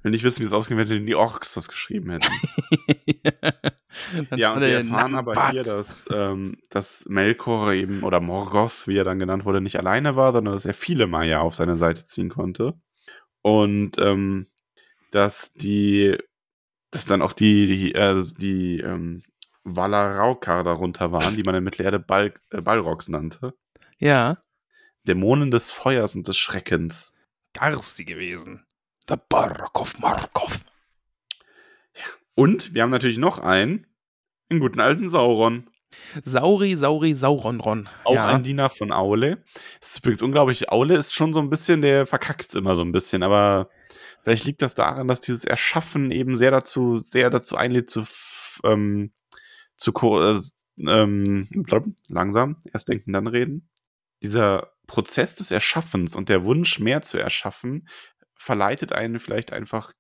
Will nicht wissen, wie es ausgehen würde, wenn die Orks das geschrieben hätten. Ja, und wir erfahren aber Nambat. hier, dass, ähm, dass Melkor eben, oder Morgoth, wie er dann genannt wurde, nicht alleine war, sondern dass er viele Maya auf seine Seite ziehen konnte. Und ähm, dass die, dass dann auch die, die, äh, die ähm, Valaraukar darunter waren, die man in Mittelerde Bal äh, Balrogs nannte. Ja. Dämonen des Feuers und des Schreckens. Garsti gewesen. Der Barkov Markov. Und wir haben natürlich noch einen, einen guten alten Sauron. Sauri, Sauri, Sauronron. Auch ja. ein Diener von Aule. Das ist übrigens unglaublich. Aule ist schon so ein bisschen, der verkackt immer so ein bisschen, aber vielleicht liegt das daran, dass dieses Erschaffen eben sehr dazu, sehr dazu einlädt, zu, ähm, zu ko äh, ähm, langsam, erst denken, dann reden. Dieser Prozess des Erschaffens und der Wunsch, mehr zu erschaffen, verleitet einen vielleicht einfach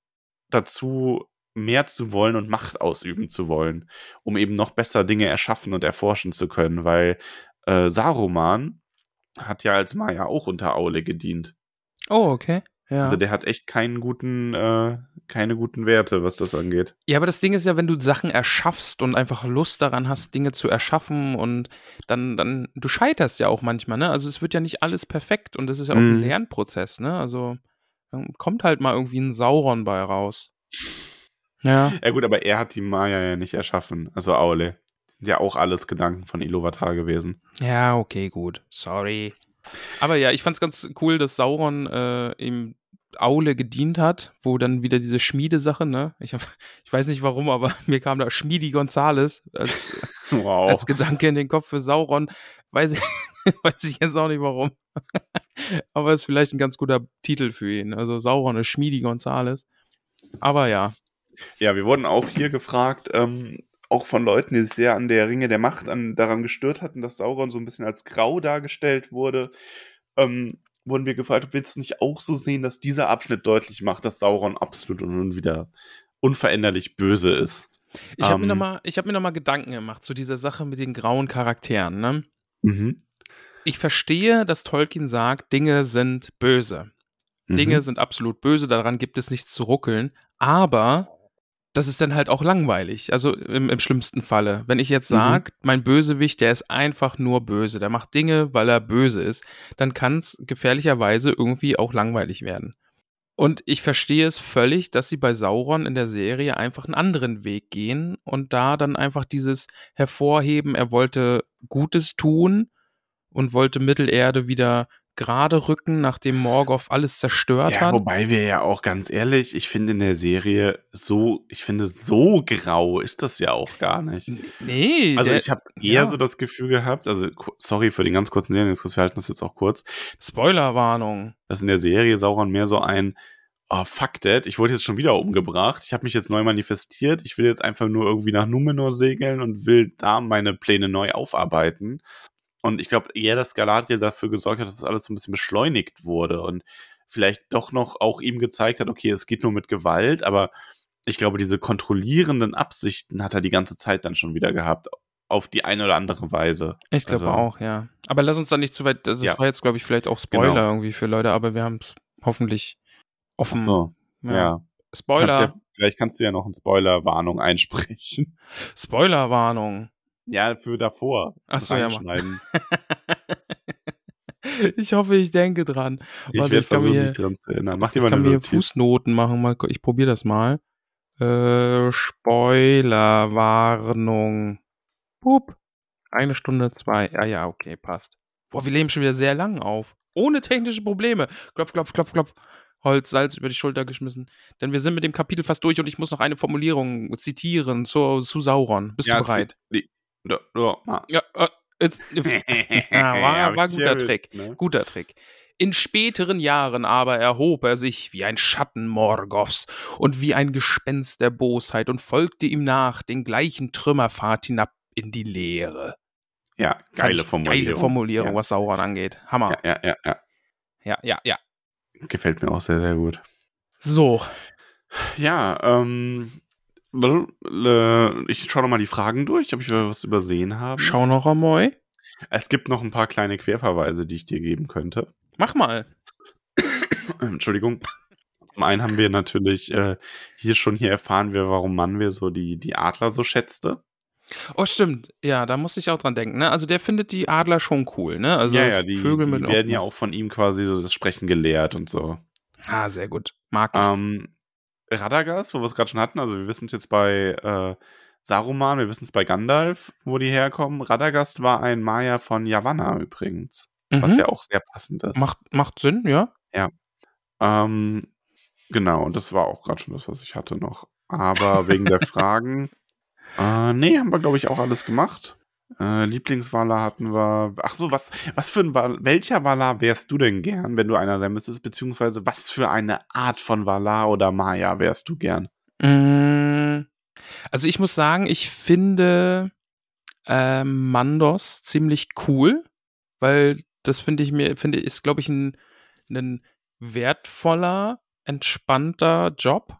dazu, mehr zu wollen und Macht ausüben zu wollen, um eben noch besser Dinge erschaffen und erforschen zu können, weil äh, Saruman hat ja als Maya auch unter Aule gedient. Oh, okay. Ja. Also der hat echt keinen guten, äh, keine guten Werte, was das angeht. ja, aber das Ding ist ja, wenn du Sachen erschaffst und einfach Lust daran hast, Dinge zu erschaffen und dann, dann, du scheiterst ja auch manchmal, ne? Also es wird ja nicht alles perfekt und das ist ja auch ein Mhm. Lernprozess, ne? Also dann kommt halt mal irgendwie ein Sauron bei raus. Ja. Ja gut, aber er hat die Maya ja nicht erschaffen, also Aule. Sind ja auch alles Gedanken von Iluvatar gewesen. Ja, okay, gut. Sorry. Aber ja, ich fand's ganz cool, dass Sauron äh, ihm Aule gedient hat, wo dann wieder diese Schmiedesache, ne? Ich, hab, ich weiß nicht warum, aber mir kam da Schmiedi Gonzales als, Wow. als Gedanke in den Kopf für Sauron. Weiß ich, weiß ich jetzt auch nicht warum. Aber ist vielleicht ein ganz guter Titel für ihn. Also Sauron ist Schmiedi Gonzales. Aber ja. Ja, wir wurden auch hier gefragt, ähm, auch von Leuten, die sich sehr an der Ringe der Macht an, daran gestört hatten, dass Sauron so ein bisschen als grau dargestellt wurde. Ähm, wurden wir gefragt, willst du nicht auch so sehen, dass dieser Abschnitt deutlich macht, dass Sauron absolut und nun wieder unveränderlich böse ist? Ich habe mir Ähm. nochmal hab mir noch mal Gedanken gemacht zu dieser Sache mit den grauen Charakteren, ne? Mhm. Ich verstehe, dass Tolkien sagt, Dinge sind böse. Mhm. Dinge sind absolut böse, daran gibt es nichts zu ruckeln. Aber das ist dann halt auch langweilig. Also im, im schlimmsten Falle. Wenn ich jetzt Mhm. sage, mein Bösewicht, der ist einfach nur böse, der macht Dinge, weil er böse ist, dann kann es gefährlicherweise irgendwie auch langweilig werden. Und ich verstehe es völlig, dass sie bei Sauron in der Serie einfach einen anderen Weg gehen und da dann einfach dieses Hervorheben, er wollte Gutes tun und wollte Mittelerde wieder gerade rücken, nachdem Morgoth alles zerstört Ja, hat. wobei wir ja auch ganz ehrlich, ich finde in der Serie so, ich finde so grau ist das ja auch gar nicht. Nee, Also der, ich habe eher ja. so das Gefühl gehabt, also sorry für den ganz kurzen Serienexkurs, wir halten das jetzt auch kurz, Spoilerwarnung. dass in der Serie Sauron mehr so ein Oh, fuck that, ich wurde jetzt schon wieder umgebracht. Ich habe mich jetzt neu manifestiert. Ich will jetzt einfach nur irgendwie nach Numenor segeln und will da meine Pläne neu aufarbeiten. Und ich glaube eher, dass Galadriel dafür gesorgt hat, dass das alles so ein bisschen beschleunigt wurde und vielleicht doch noch auch ihm gezeigt hat, okay, es geht nur mit Gewalt, aber ich glaube, diese kontrollierenden Absichten hat er die ganze Zeit dann schon wieder gehabt. Auf die eine oder andere Weise. Ich glaube Also- auch, ja. Aber lass uns da nicht zu weit, das Ja. war jetzt, glaube ich, vielleicht auch Spoiler Genau. irgendwie für Leute, aber wir haben es hoffentlich Ach offen. so, ja. Kannst Spoiler, ja. Vielleicht kannst du ja noch eine Spoilerwarnung einsprechen. Spoilerwarnung. Ja, für davor. Ach so, ja, ich hoffe, ich denke dran. Ich werde ich kann versuchen, dich dran zu erinnern. Mach dir Ich mal kann eine mir Notiz. Fußnoten machen, mal, ich probiere das mal. Äh, Spoilerwarnung. Pup. Eine Stunde zwei. Ja, ja, okay, passt. Boah, wir leben schon wieder sehr lang auf. Ohne technische Probleme. Klopf, klopf, klopf, klopf. Holz, Salz über die Schulter geschmissen. Denn wir sind mit dem Kapitel fast durch und ich muss noch eine Formulierung zitieren zu, zu Sauron. Bist Ja, du bereit? zi- Ja, ja, ma- Ja, äh, jetzt, Ah, war, war guter Trick. ne? Guter Trick. In späteren Jahren aber erhob er sich wie ein Schatten Morgoths und wie ein Gespenst der Bosheit und folgte ihm nach den gleichen Trümmerpfad hinab in die Leere. Ja, geile Formulierung. Geile Formulierung, Ja. was Sauron angeht. Hammer. Ja, ja, ja, ja. Ja, ja, ja. Gefällt mir auch sehr, sehr gut. So, Ja, ähm, äh, ich schaue nochmal die Fragen durch, ob ich was übersehen habe. schau noch einmal. Es gibt noch ein paar kleine Querverweise, die ich dir geben könnte. Mach mal. Entschuldigung. Zum einen haben wir natürlich äh, hier schon hier erfahren wir, warum Manwe so die, die Adler so schätzte. Oh, stimmt. Ja, da musste ich auch dran denken. Ne? Also der findet die Adler schon cool, ne? Also ja, ja, die, Vögel die mit werden ja auch von ihm quasi so das Sprechen gelehrt und so. Ah, sehr gut. Mag ich. Ähm, Radagast, wo wir es gerade schon hatten, also wir wissen es jetzt bei äh, Saruman, wir wissen es bei Gandalf, wo die herkommen. Radagast war ein Maya von Yavanna übrigens, was Mhm. ja auch sehr passend ist. macht, macht Sinn, ja? Ähm, genau, und das war auch gerade schon das, was ich hatte noch. Aber wegen der Fragen, äh, nee, haben wir, glaube ich, auch alles gemacht. Äh, Lieblingswaler hatten wir. Ach so, was, was für ein Val welcher Valar wärst du denn gern, wenn du einer sein müsstest? Beziehungsweise was für eine Art von Valar oder Maya wärst du gern? Mm, Also ich muss sagen, ich finde ähm, Mandos ziemlich cool, weil das finde ich mir, finde ist, glaube ich, ein, ein wertvoller, entspannter Job.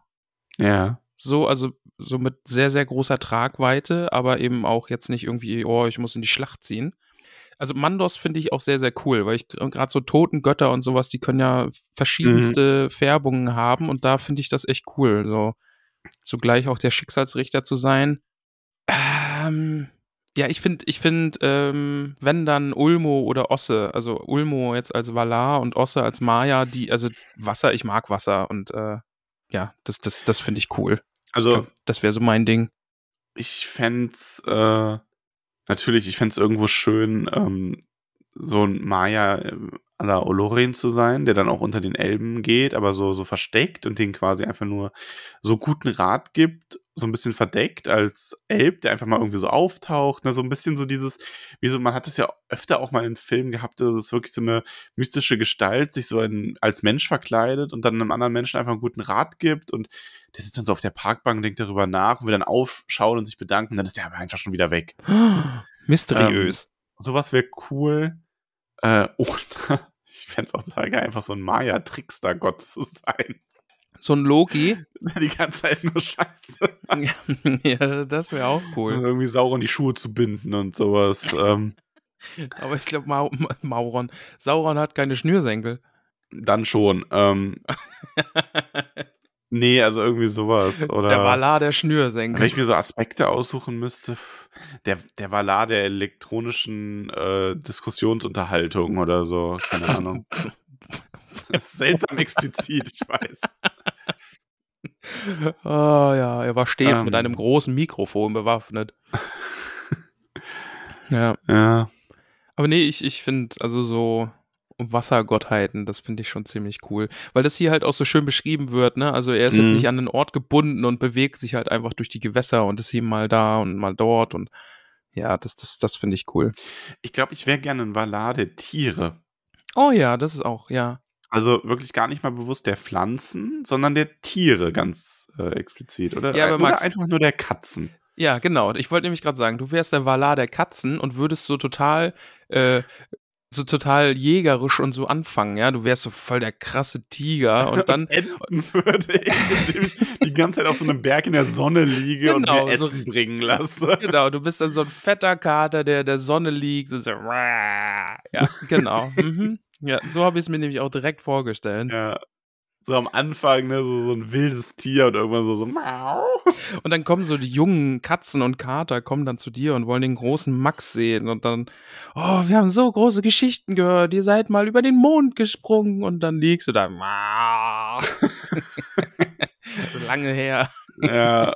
Ja. So, also so mit sehr, sehr großer Tragweite, aber eben auch jetzt nicht irgendwie, oh, ich muss in die Schlacht ziehen. Also Mandos finde ich auch sehr, sehr cool, weil ich gerade so Totengötter und sowas, die können ja verschiedenste Färbungen haben und da finde ich das echt cool, so zugleich auch der Schicksalsrichter zu sein. Ähm, ja, ich finde, ich finde, ähm, wenn dann Ulmo oder Osse, also Ulmo jetzt als Valar und Osse als Maya, die, also Wasser, ich mag Wasser und äh, ja, das, das, das finde ich cool. Also, Das wäre so mein Ding. ich fänd's, äh, natürlich, ich fänd's irgendwo schön, ähm, so ein Maya äh, à la Olorin zu sein, der dann auch unter den Elben geht, aber so, so versteckt und denen quasi einfach nur so guten Rat gibt, so ein bisschen verdeckt als Elb, der einfach mal irgendwie so auftaucht, ne, so ein bisschen so dieses, wie so, man hat das ja öfter auch mal in Filmen gehabt, dass es wirklich so eine mystische Gestalt sich so ein, als Mensch verkleidet und dann einem anderen Menschen einfach einen guten Rat gibt und der sitzt dann so auf der Parkbank und denkt darüber nach und will dann aufschauen und sich bedanken, dann ist der aber einfach schon wieder weg. Mysteriös. Sowas wäre cool. Äh, oder ich fände es auch total geil, einfach so ein Maya-Trickster-Gott zu sein. So ein Loki. Die ganze Zeit nur Scheiße. ja, das wäre auch cool. Irgendwie Sauron die Schuhe zu binden und sowas. ähm, Aber ich glaube, Ma Ma Mauron, Sauron hat keine Schnürsenkel. dann schon. Ähm, nee, also irgendwie sowas. Oder Der Valar der Wenn Schnürsenkel. ich mir so Aspekte aussuchen müsste, der, der Valar der elektronischen äh, Diskussionsunterhaltung oder so, keine Ahnung. Seltsam explizit, ich weiß. Ah ja, er war stets mit Ähm. einem großen Mikrofon bewaffnet. ja. Ja, Aber nee, ich, ich finde, also so Wassergottheiten, das finde ich schon ziemlich cool. Weil das hier halt auch so schön beschrieben wird, ne? Also er ist jetzt Mhm. nicht an einen Ort gebunden und bewegt sich halt einfach durch die Gewässer und ist hier mal da und mal dort und ja, das, das, das finde ich cool. Ich glaube, ich wäre gerne ein Valar der Tiere. Oh ja, das ist auch, ja. Also wirklich gar nicht mal bewusst der Pflanzen, sondern der Tiere ganz äh, explizit. Oder, Ja, aber oder Max- einfach nur der Katzen. Ja, genau. Ich wollte nämlich gerade sagen, du wärst der Valar der Katzen und würdest so total, äh, so total jägerisch und so anfangen, ja. Du wärst so voll der krasse Tiger und dann, enden würde ich, indem ich die ganze Zeit auf so einem Berg in der Sonne liege und Genau, mir so- Essen bringen lasse. genau, du bist dann so ein fetter Kater, der der Sonne liegt. So, so, ja, genau. Mhm. Ja, so habe ich es mir nämlich auch direkt vorgestellt. Ja. So am Anfang, ne, so, so ein wildes Tier und irgendwann so, so Mau. Und dann kommen so die jungen Katzen und Kater, kommen dann zu dir und wollen den großen Max sehen. Und dann, oh, wir haben so große Geschichten gehört. Ihr seid mal über den Mond gesprungen und dann liegst du da. so lange her. Ja,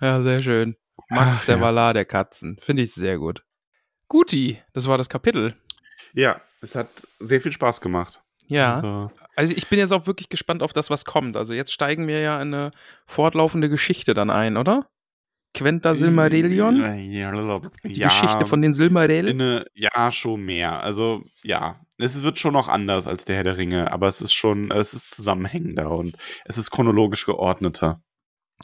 Ja, sehr schön. Max, Ach, der ja. Valar der Katzen. Finde ich sehr gut. Guti, das war das Kapitel. ja, es hat sehr viel Spaß gemacht. Ja. Also, Also ich bin jetzt auch wirklich gespannt auf das, was kommt. Also jetzt steigen wir ja in eine fortlaufende Geschichte dann ein, oder? Quenta Silmarillion? Ja, Die Geschichte von den eine, ja, schon mehr. Also, ja, es wird schon noch anders als der Herr der Ringe, aber es ist schon, es ist zusammenhängender und es ist chronologisch geordneter.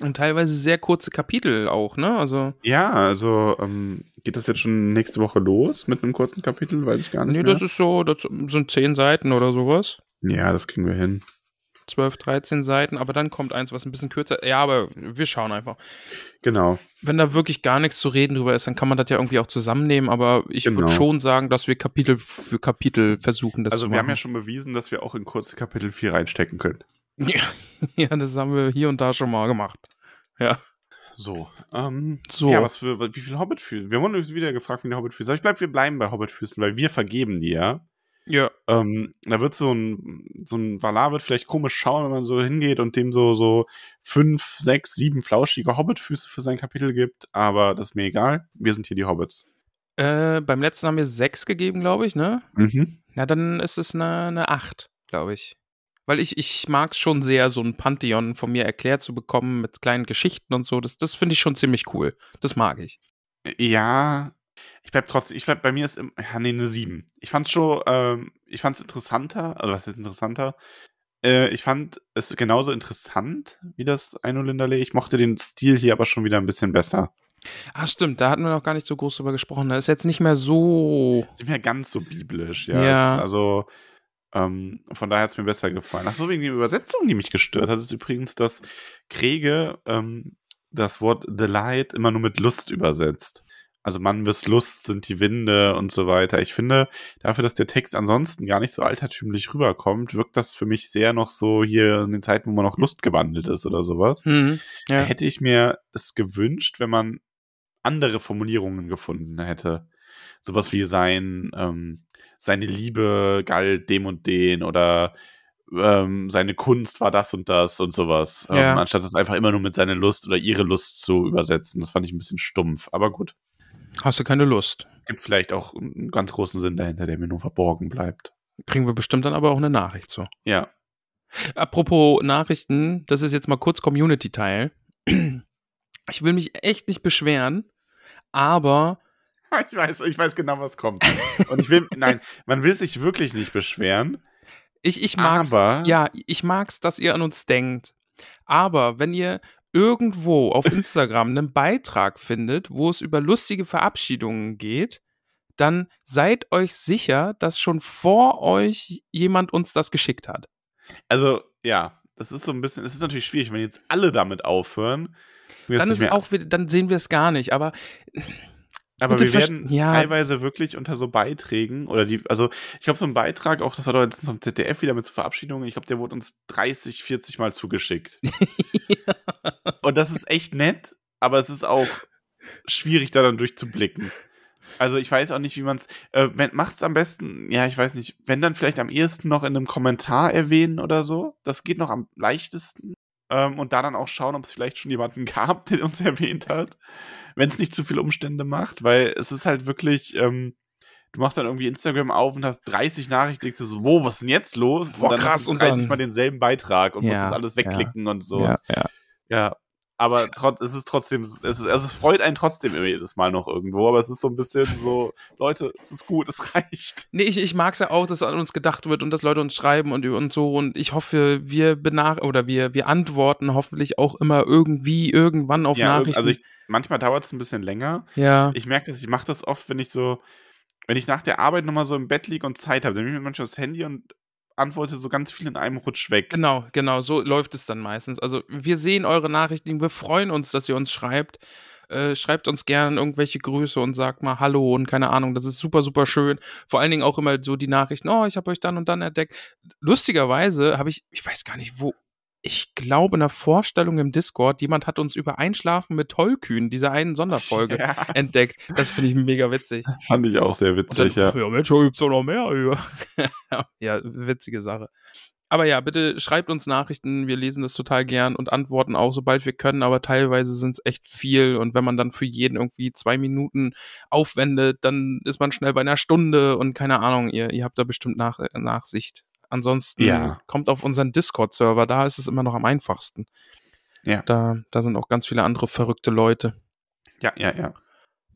Und teilweise sehr kurze Kapitel auch, ne? Also, Ja, also ähm, geht das jetzt schon nächste Woche los mit einem kurzen Kapitel? Weiß ich gar nicht. nee, mehr. das ist so, das sind zehn Seiten oder sowas. ja, das kriegen wir hin. 12, 13 Seiten, aber dann kommt eins, was ein bisschen kürzer. Ja, aber wir schauen einfach. Genau. Wenn da wirklich gar nichts zu reden drüber ist, dann kann man das ja irgendwie auch zusammennehmen, aber ich Genau. würde schon sagen, dass wir Kapitel für Kapitel versuchen, das Also zu wir machen. haben ja schon bewiesen, dass wir auch in kurze Kapitel 4 reinstecken können. Ja, ja, das haben wir hier und da schon mal gemacht. Ja. So. Ähm, So. Ja, was für, wie viel Hobbitfüße? Wir wurden uns wieder gefragt wegen der Hobbitfüße. Ich glaube, wir bleiben bei Hobbitfüßen, weil wir vergeben die ja. Ja. Ähm, da wird so ein, so ein Valar wird vielleicht komisch schauen, wenn man so hingeht und dem so, so fünf, sechs, sieben flauschige Hobbitfüße für sein Kapitel gibt, aber das ist mir egal. Wir sind hier die Hobbits. Äh, beim letzten haben wir sechs gegeben, glaube ich, ne? Mhm. Na, dann ist es eine, eine acht, glaube ich. Weil ich, ich mag es schon sehr, so ein Pantheon von mir erklärt zu bekommen mit kleinen Geschichten und so. Das, das finde ich schon ziemlich cool. Das mag ich. Ja, ich bleib trotzdem, ich bleib bei mir ist im, ja, nee, eine 7. Ich fand's schon, ähm, ich fand's interessanter, also was ist interessanter? Äh, ich fand es genauso interessant wie das Eino Linderley. Ich mochte den Stil hier aber schon wieder ein bisschen besser. Ah, stimmt, da hatten wir noch gar nicht so groß drüber gesprochen. Da ist jetzt nicht mehr so. Ist nicht mehr ganz so biblisch, ja. Ja. Also, ähm, von daher hat's mir besser gefallen. Ach so, wegen der Übersetzung, die mich gestört hat, ist übrigens, dass Kriege ähm, das Wort Delight immer nur mit Lust übersetzt. Also Mann bis Lust sind die Winde und so weiter. Ich finde, dafür, dass der Text ansonsten gar nicht so altertümlich rüberkommt, wirkt das für mich sehr noch so hier in den Zeiten, wo man noch Lust gewandelt ist oder sowas. Hm, Da ja. hätte ich mir es gewünscht, wenn man andere Formulierungen gefunden hätte. Sowas wie sein, ähm, seine Liebe galt dem und den oder ähm, seine Kunst war das und das und sowas. Ja. Ähm, anstatt das einfach immer nur mit seiner Lust oder ihre Lust zu übersetzen. Das fand ich ein bisschen stumpf. Aber gut. Hast du keine Lust? Gibt vielleicht auch einen ganz großen Sinn dahinter, der mir nur verborgen bleibt. Kriegen wir bestimmt dann aber auch eine Nachricht zu. Ja. Apropos Nachrichten, das ist jetzt mal kurz Community-Teil. Ich will mich echt nicht beschweren, aber Ich weiß, ich weiß genau, was kommt. Und ich will, nein, man will sich wirklich nicht beschweren. ich, ich mag's. Aber- Ja, ich mag's, dass ihr an uns denkt. Aber wenn ihr irgendwo auf Instagram einen Beitrag findet, wo es über lustige Verabschiedungen geht, dann seid euch sicher, dass schon vor euch jemand uns das geschickt hat. Also, ja, das ist so ein bisschen, es ist natürlich schwierig, wenn jetzt alle damit aufhören. Dann ist auch dann sehen wir es gar nicht. Aber aber bitte wir werden ja. teilweise wirklich unter so Beiträgen oder die, also ich glaube, so ein Beitrag, auch das war doch jetzt vom ZDF wieder mit so Verabschiedungen, ich glaube, der wurde uns 30, 40 Mal zugeschickt. Und das ist echt nett, aber es ist auch schwierig, da dann durchzublicken. Also ich weiß auch nicht, wie man es. Äh, Macht es am besten, ja, ich weiß nicht, wenn dann vielleicht am ehesten noch in einem Kommentar erwähnen oder so. Das geht noch am leichtesten. Ähm, und da dann auch schauen, ob es vielleicht schon jemanden gab, der uns erwähnt hat. Wenn es nicht zu viele Umstände macht, weil es ist halt wirklich, ähm, du machst dann irgendwie Instagram auf und hast 30 Nachrichten, denkst du so, wo, was ist denn jetzt los? Boah, und dann krass, hast du und 30 dann- Mal denselben Beitrag und musst Ja, das alles wegklicken und so. Ja, ja. Ja, aber es ist trotzdem, es, ist, also es freut einen trotzdem immer jedes Mal noch irgendwo, aber es ist so ein bisschen so, Leute, es ist gut, es reicht. Nee, ich, ich mag es ja auch, dass an uns gedacht wird und dass Leute uns schreiben und, und so. Und ich hoffe, wir benach oder wir, wir antworten hoffentlich auch immer irgendwie irgendwann auf Ja, Nachrichten. also ich, manchmal dauert es ein bisschen länger. ja. Ich merke das, ich mache das oft, wenn ich so, wenn ich nach der Arbeit nochmal so im Bett liege und Zeit habe, dann nehme ich mir manchmal das Handy und antworte so ganz viel in einem Rutsch weg. Genau, genau, so läuft es dann meistens. Also wir sehen eure Nachrichten, wir freuen uns, dass ihr uns schreibt. Äh, schreibt uns gerne irgendwelche Grüße und sagt mal Hallo und keine Ahnung, das ist super, super schön. Vor allen Dingen auch immer so die Nachrichten, oh, ich habe euch dann und dann entdeckt. Lustigerweise habe ich, ich weiß gar nicht wo, ich glaube in einer Vorstellung im Discord, jemand hat uns über Einschlafen mit Tollkühn, dieser einen Sonderfolge, Ja, entdeckt. Das finde ich mega witzig. Fand ich auch sehr Und dann, witzig, ja. ja, Mensch, da doch noch mehr. Ja. ja, witzige Sache. Aber ja, bitte schreibt uns Nachrichten. Wir lesen das total gern und antworten auch, sobald wir können. Aber teilweise sind es echt viel. Und wenn man dann für jeden irgendwie zwei Minuten aufwendet, dann ist man schnell bei einer Stunde und keine Ahnung, ihr, ihr habt da bestimmt nach, Nachsicht. Ansonsten Ja. kommt auf unseren Discord-Server, da ist es immer noch am einfachsten. Ja. Da, da sind auch ganz viele andere verrückte Leute. Ja, ja, ja.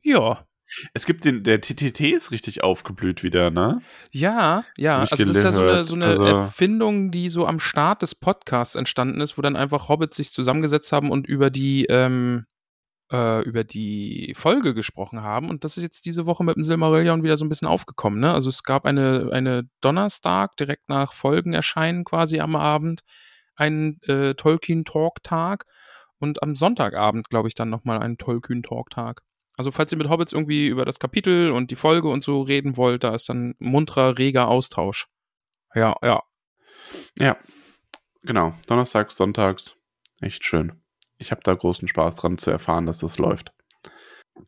Ja. Es gibt den, der TTT ist richtig aufgeblüht wieder, ne? Ja, ja, also das ist ja so eine, so eine Also- Erfindung, die so am Start des Podcasts entstanden ist, wo dann einfach Hobbits sich zusammengesetzt haben und über die, ähm, äh, über die Folge gesprochen haben. Und das ist jetzt diese Woche mit dem Silmarillion wieder so ein bisschen aufgekommen, ne? Also es gab eine, eine Donnerstag, direkt nach Folgen erscheinen quasi am Abend, einen äh, Tolkien-Talk-Tag und am Sonntagabend, glaube ich, dann nochmal einen Tolkien-Talk-Tag. Also falls ihr mit Hobbits irgendwie über das Kapitel und die Folge und so reden wollt, da ist dann munterer, reger Austausch. Ja, ja. Ja, genau. Donnerstags, sonntags. Echt schön. Ich habe da großen Spaß dran zu erfahren, dass das läuft.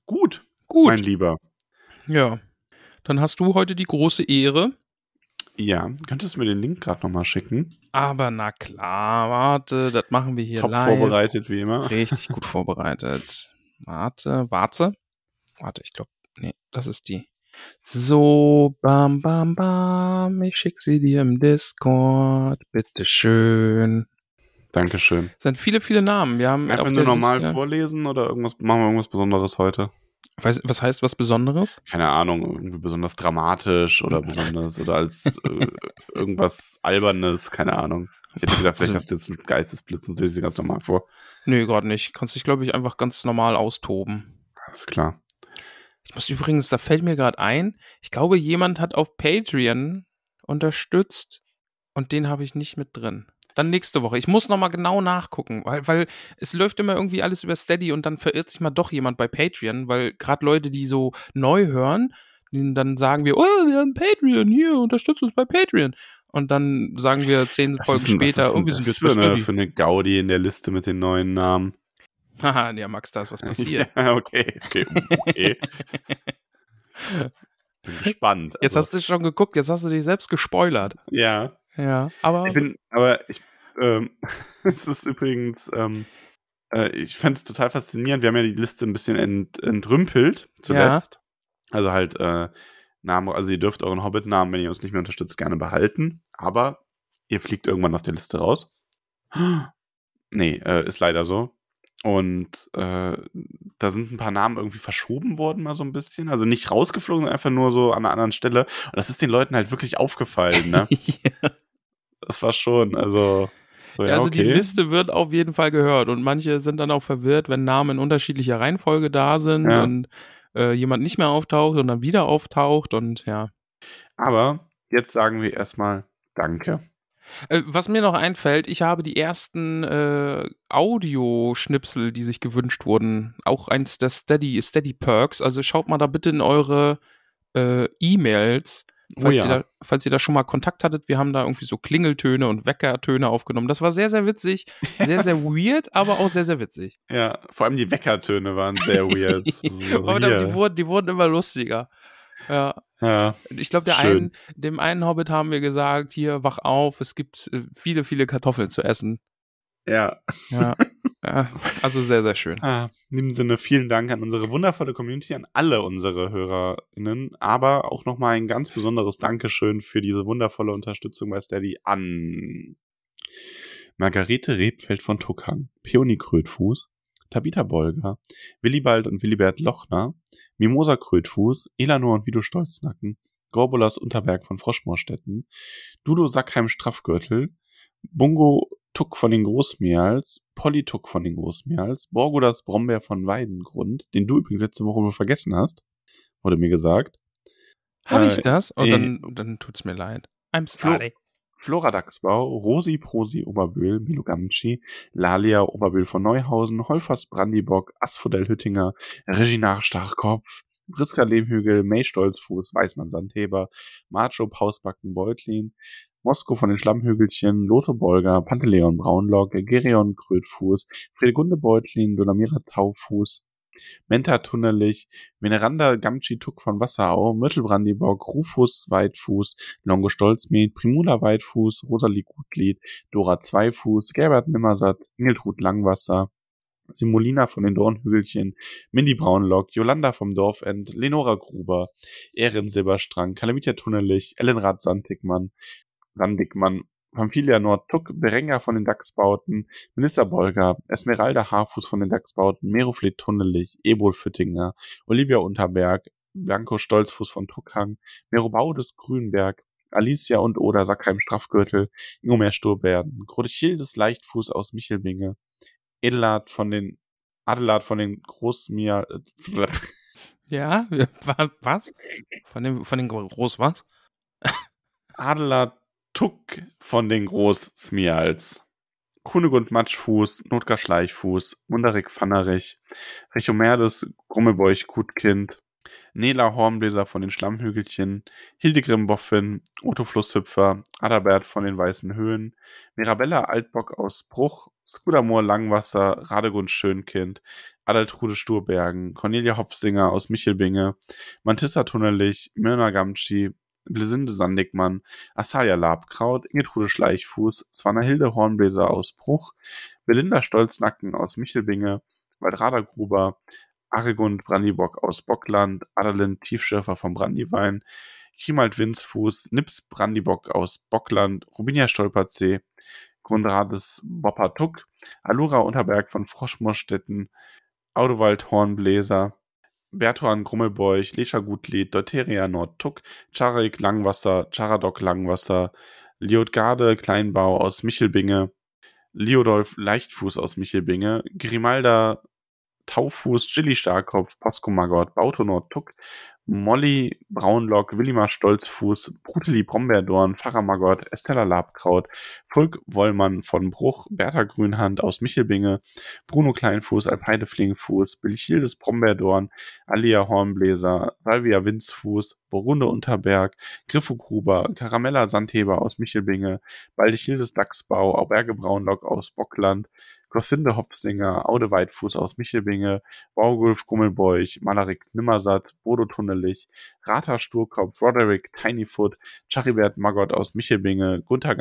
Gut, Gut. mein Lieber. Ja. Dann hast du heute die große Ehre. Ja, könntest du mir den Link gerade nochmal schicken? Aber na klar, warte, das machen wir hier Top live. vorbereitet, wie immer. Richtig gut vorbereitet. Warte, warte. Warte, ich glaube, nee, das ist die. So, bam, bam, bam. Ich schick sie dir im Discord. Bitteschön. Dankeschön. Es sind viele, viele Namen. Wir haben Einfach nur normal Liste, vorlesen oder irgendwas, machen wir irgendwas Besonderes heute? Weiß, was heißt was Besonderes? Keine Ahnung, irgendwie besonders dramatisch oder besonders oder als äh, irgendwas Albernes, keine Ahnung. Ich hätte gesagt, vielleicht hast du jetzt einen Geistesblitz und lese sie ganz normal vor. Nö, gerade nicht. Kannst dich, glaube ich, einfach ganz normal austoben. Alles klar. Ich muss übrigens, da fällt mir gerade ein, ich glaube, jemand hat auf Patreon unterstützt und den habe ich nicht mit drin. Dann nächste Woche. Ich muss nochmal genau nachgucken, weil, weil es läuft immer irgendwie alles über Steady und dann verirrt sich mal doch jemand bei Patreon, weil gerade Leute, die so neu hören, dann sagen wir, oh, wir haben Patreon, hier, unterstützt uns bei Patreon. Und dann sagen wir zehn Folgen denn- später, was denn irgendwie sind wir für eine, für eine Gaudi in der Liste mit den neuen Namen. Haha, ja, Max, da ist was passiert. Ja, okay, okay, okay. Bin gespannt. Jetzt hast du schon geguckt, jetzt hast du dich selbst gespoilert. ja. Ja, aber Ich bin, aber ich, ähm, es ist übrigens, ähm, äh, ich fände es total faszinierend. Wir haben ja die Liste ein bisschen ent, entrümpelt zuletzt. Also halt äh, Namen, also ihr dürft euren Hobbit-Namen, wenn ihr uns nicht mehr unterstützt, gerne behalten. Aber ihr fliegt irgendwann aus der Liste raus. Nee, äh, ist leider so. Und äh, da sind ein paar Namen irgendwie verschoben worden, mal so ein bisschen. Also nicht rausgeflogen, sondern einfach nur so an einer anderen Stelle. Und das ist den Leuten halt wirklich aufgefallen, ne? ja. Das war schon, also. So, ja, also okay. die Liste wird auf jeden Fall gehört und manche sind dann auch verwirrt, wenn Namen in unterschiedlicher Reihenfolge da sind Ja. und äh, jemand nicht mehr auftaucht und dann wieder auftaucht und ja. Aber jetzt sagen wir erstmal Danke. Äh, was mir noch einfällt, ich habe die ersten äh, Audioschnipsel, die sich gewünscht wurden, auch eins der Steady, Steady Perks. Also schaut mal da bitte in eure äh, E-Mails, Oh falls, ja. ihr da, falls ihr da schon mal Kontakt hattet. Wir haben da irgendwie so Klingeltöne und Weckertöne aufgenommen. Das war sehr, sehr witzig. Sehr, sehr weird, aber auch sehr, sehr witzig. Ja, vor allem die Weckertöne waren sehr weird. So, aber die, wurden, die wurden immer lustiger. Ja, ja, ich glaube, einen, dem einen Hobbit haben wir gesagt, hier, wach auf, es gibt äh, viele, viele Kartoffeln zu essen. ja. Ja. Also sehr, sehr schön. Ah, in diesem Sinne vielen Dank an unsere wundervolle Community, an alle unsere HörerInnen, aber auch nochmal ein ganz besonderes Dankeschön für diese wundervolle Unterstützung bei Steady an Margarete Rebfeld von Tuckang, Peony Krötfuß, Tabitha Bolger, Willibald und Willibert Lochner, Mimosa Krötfuß, Elanor und Vido Stolznacken, Gorbulas Unterberg von Froschmoorstetten, Dudo Sackheim Straffgürtel, Bungo Tuck von den Großmeerls, Polly Tuck von den Großmeerls, Borgodas Brombeer von Weidengrund, den du übrigens letzte Woche vergessen hast, wurde mir gesagt. Habe Äh, ich das? Oh, äh, dann, dann tut's mir leid. I'm sorry. Flora Dachsbau, Rosi Prosi Oberböhl, Milo Gamci, Lalia Oberböhl von Neuhausen, Holfers Brandibock, Asphodel Hüttinger, Regina Stachkopf, Priska Lehmhügel, May Stolzfuß, Weißmann Sandheber, Macho Pausbacken Beutlin, Mosko von den Schlammhügelchen, Lotho Bolger, Panteleon Braunlock, Gerion Krötfuß, Fredegunde Beutlin, Dolamira Taufuß, Menta Tunnelich, Veneranda Gamci Tuck von Wasserau, Myrtelbrandibock, Rufus Weitfuß, Longo Stolzmet, Primula Weitfuß, Rosalie Gutlied, Dora Zweifuß, Gerbert Nimmersatt, Ingeltrud Langwasser, Simulina von den Dornhügelchen, Mindy Braunlock, Jolanda vom Dorfend, Lenora Gruber, Erin Silberstrang, Kalamitia Tunnelich, Ellenrad Sandigmann, Sandigmann, Pamphilia Nordtuck, Berenga von den Dachsbauten, Minister Bolger, Esmeralda Haarfuß von den Dachsbauten, Meroflet Tunnelich, Ebol Füttinger, Olivia Unterberg, Blanco Stolzfuß von Tuckhang, Merobaudes Grünberg, Alicia und Oda Sackheim Straffgürtel, Ingomer Sturberden, Grotichildes Leichtfuß aus Michelbinge, Edelard von den Adelard von den Großmir Ja, wa- was? Von dem, von den Groß was? Adelard Tuck von den Großsmials. Kunegund Matschfuß, Notgar Schleichfuß, Munderik Pfannerich, Richomerdes Grummelbeuch Gutkind, Nela Hornbläser von den Schlammhügelchen, Hildegrim Boffin, Otto Flusshüpfer, Adalbert von den Weißen Höhen, Mirabella Altbock aus Bruch, Skudamor Langwasser, Radegund Schönkind, Adaltrude Sturbergen, Cornelia Hopfsinger aus Michelbinge, Mantissa Tunnelich, Myrna Gamschi, Blisinde Sandigmann, Asalia Labkraut, Ingetrude Schleichfuß, Swanahilde Hornbläser aus Bruch, Belinda Stolznacken aus Michelbinge, Waldrada Gruber, Aregund Brandibock aus Bockland, Adalind Tiefschürfer vom Brandiwein, Chiemald Winzfuß, Nips Brandibock aus Bockland, Rubinia Stolperzee, Grundrades Boppertuck, Alura Unterberg von Froschmorstetten, Audowald Hornbläser, Bertuan Grummelbeuch, Lescha Gutlied, Deuteria Nordtuck, Charik Langwasser, Charadok Langwasser, Liotgarde Kleinbau aus Michelbinge, Liodolf Leichtfuß aus Michelbinge, Grimalda Taufuß, Chili Starkopf, Posko Magott, Bauto Nordtuck, Molly Braunlock, Willimar Stolzfuß, Bruteli Brombeerdorn, Pfarrer Magott, Estella Labkraut, Fulk Wollmann von Bruch, Bertha Grünhand aus Michelbinge, Bruno Kleinfuß, Alpeide Flingfuß, Belchildes Brombeerdorn, Alia Hornbläser, Salvia Winzfuß, Burgunde Unterberg, Griffo Gruber, Caramella Sandheber aus Michelbinge, Baldechildes Dachsbau, Auberge Braunlock aus Bockland, Gossinde Hopfsinger, Aude Weitfuß aus Michelbinge, Baugulf Gummelbeuch, Malerik Nimmersatt, Bodo Tunnelich, Rata Sturkopf, Roderick Tinyfoot, Charibert Magott aus Michelbinge, Gunther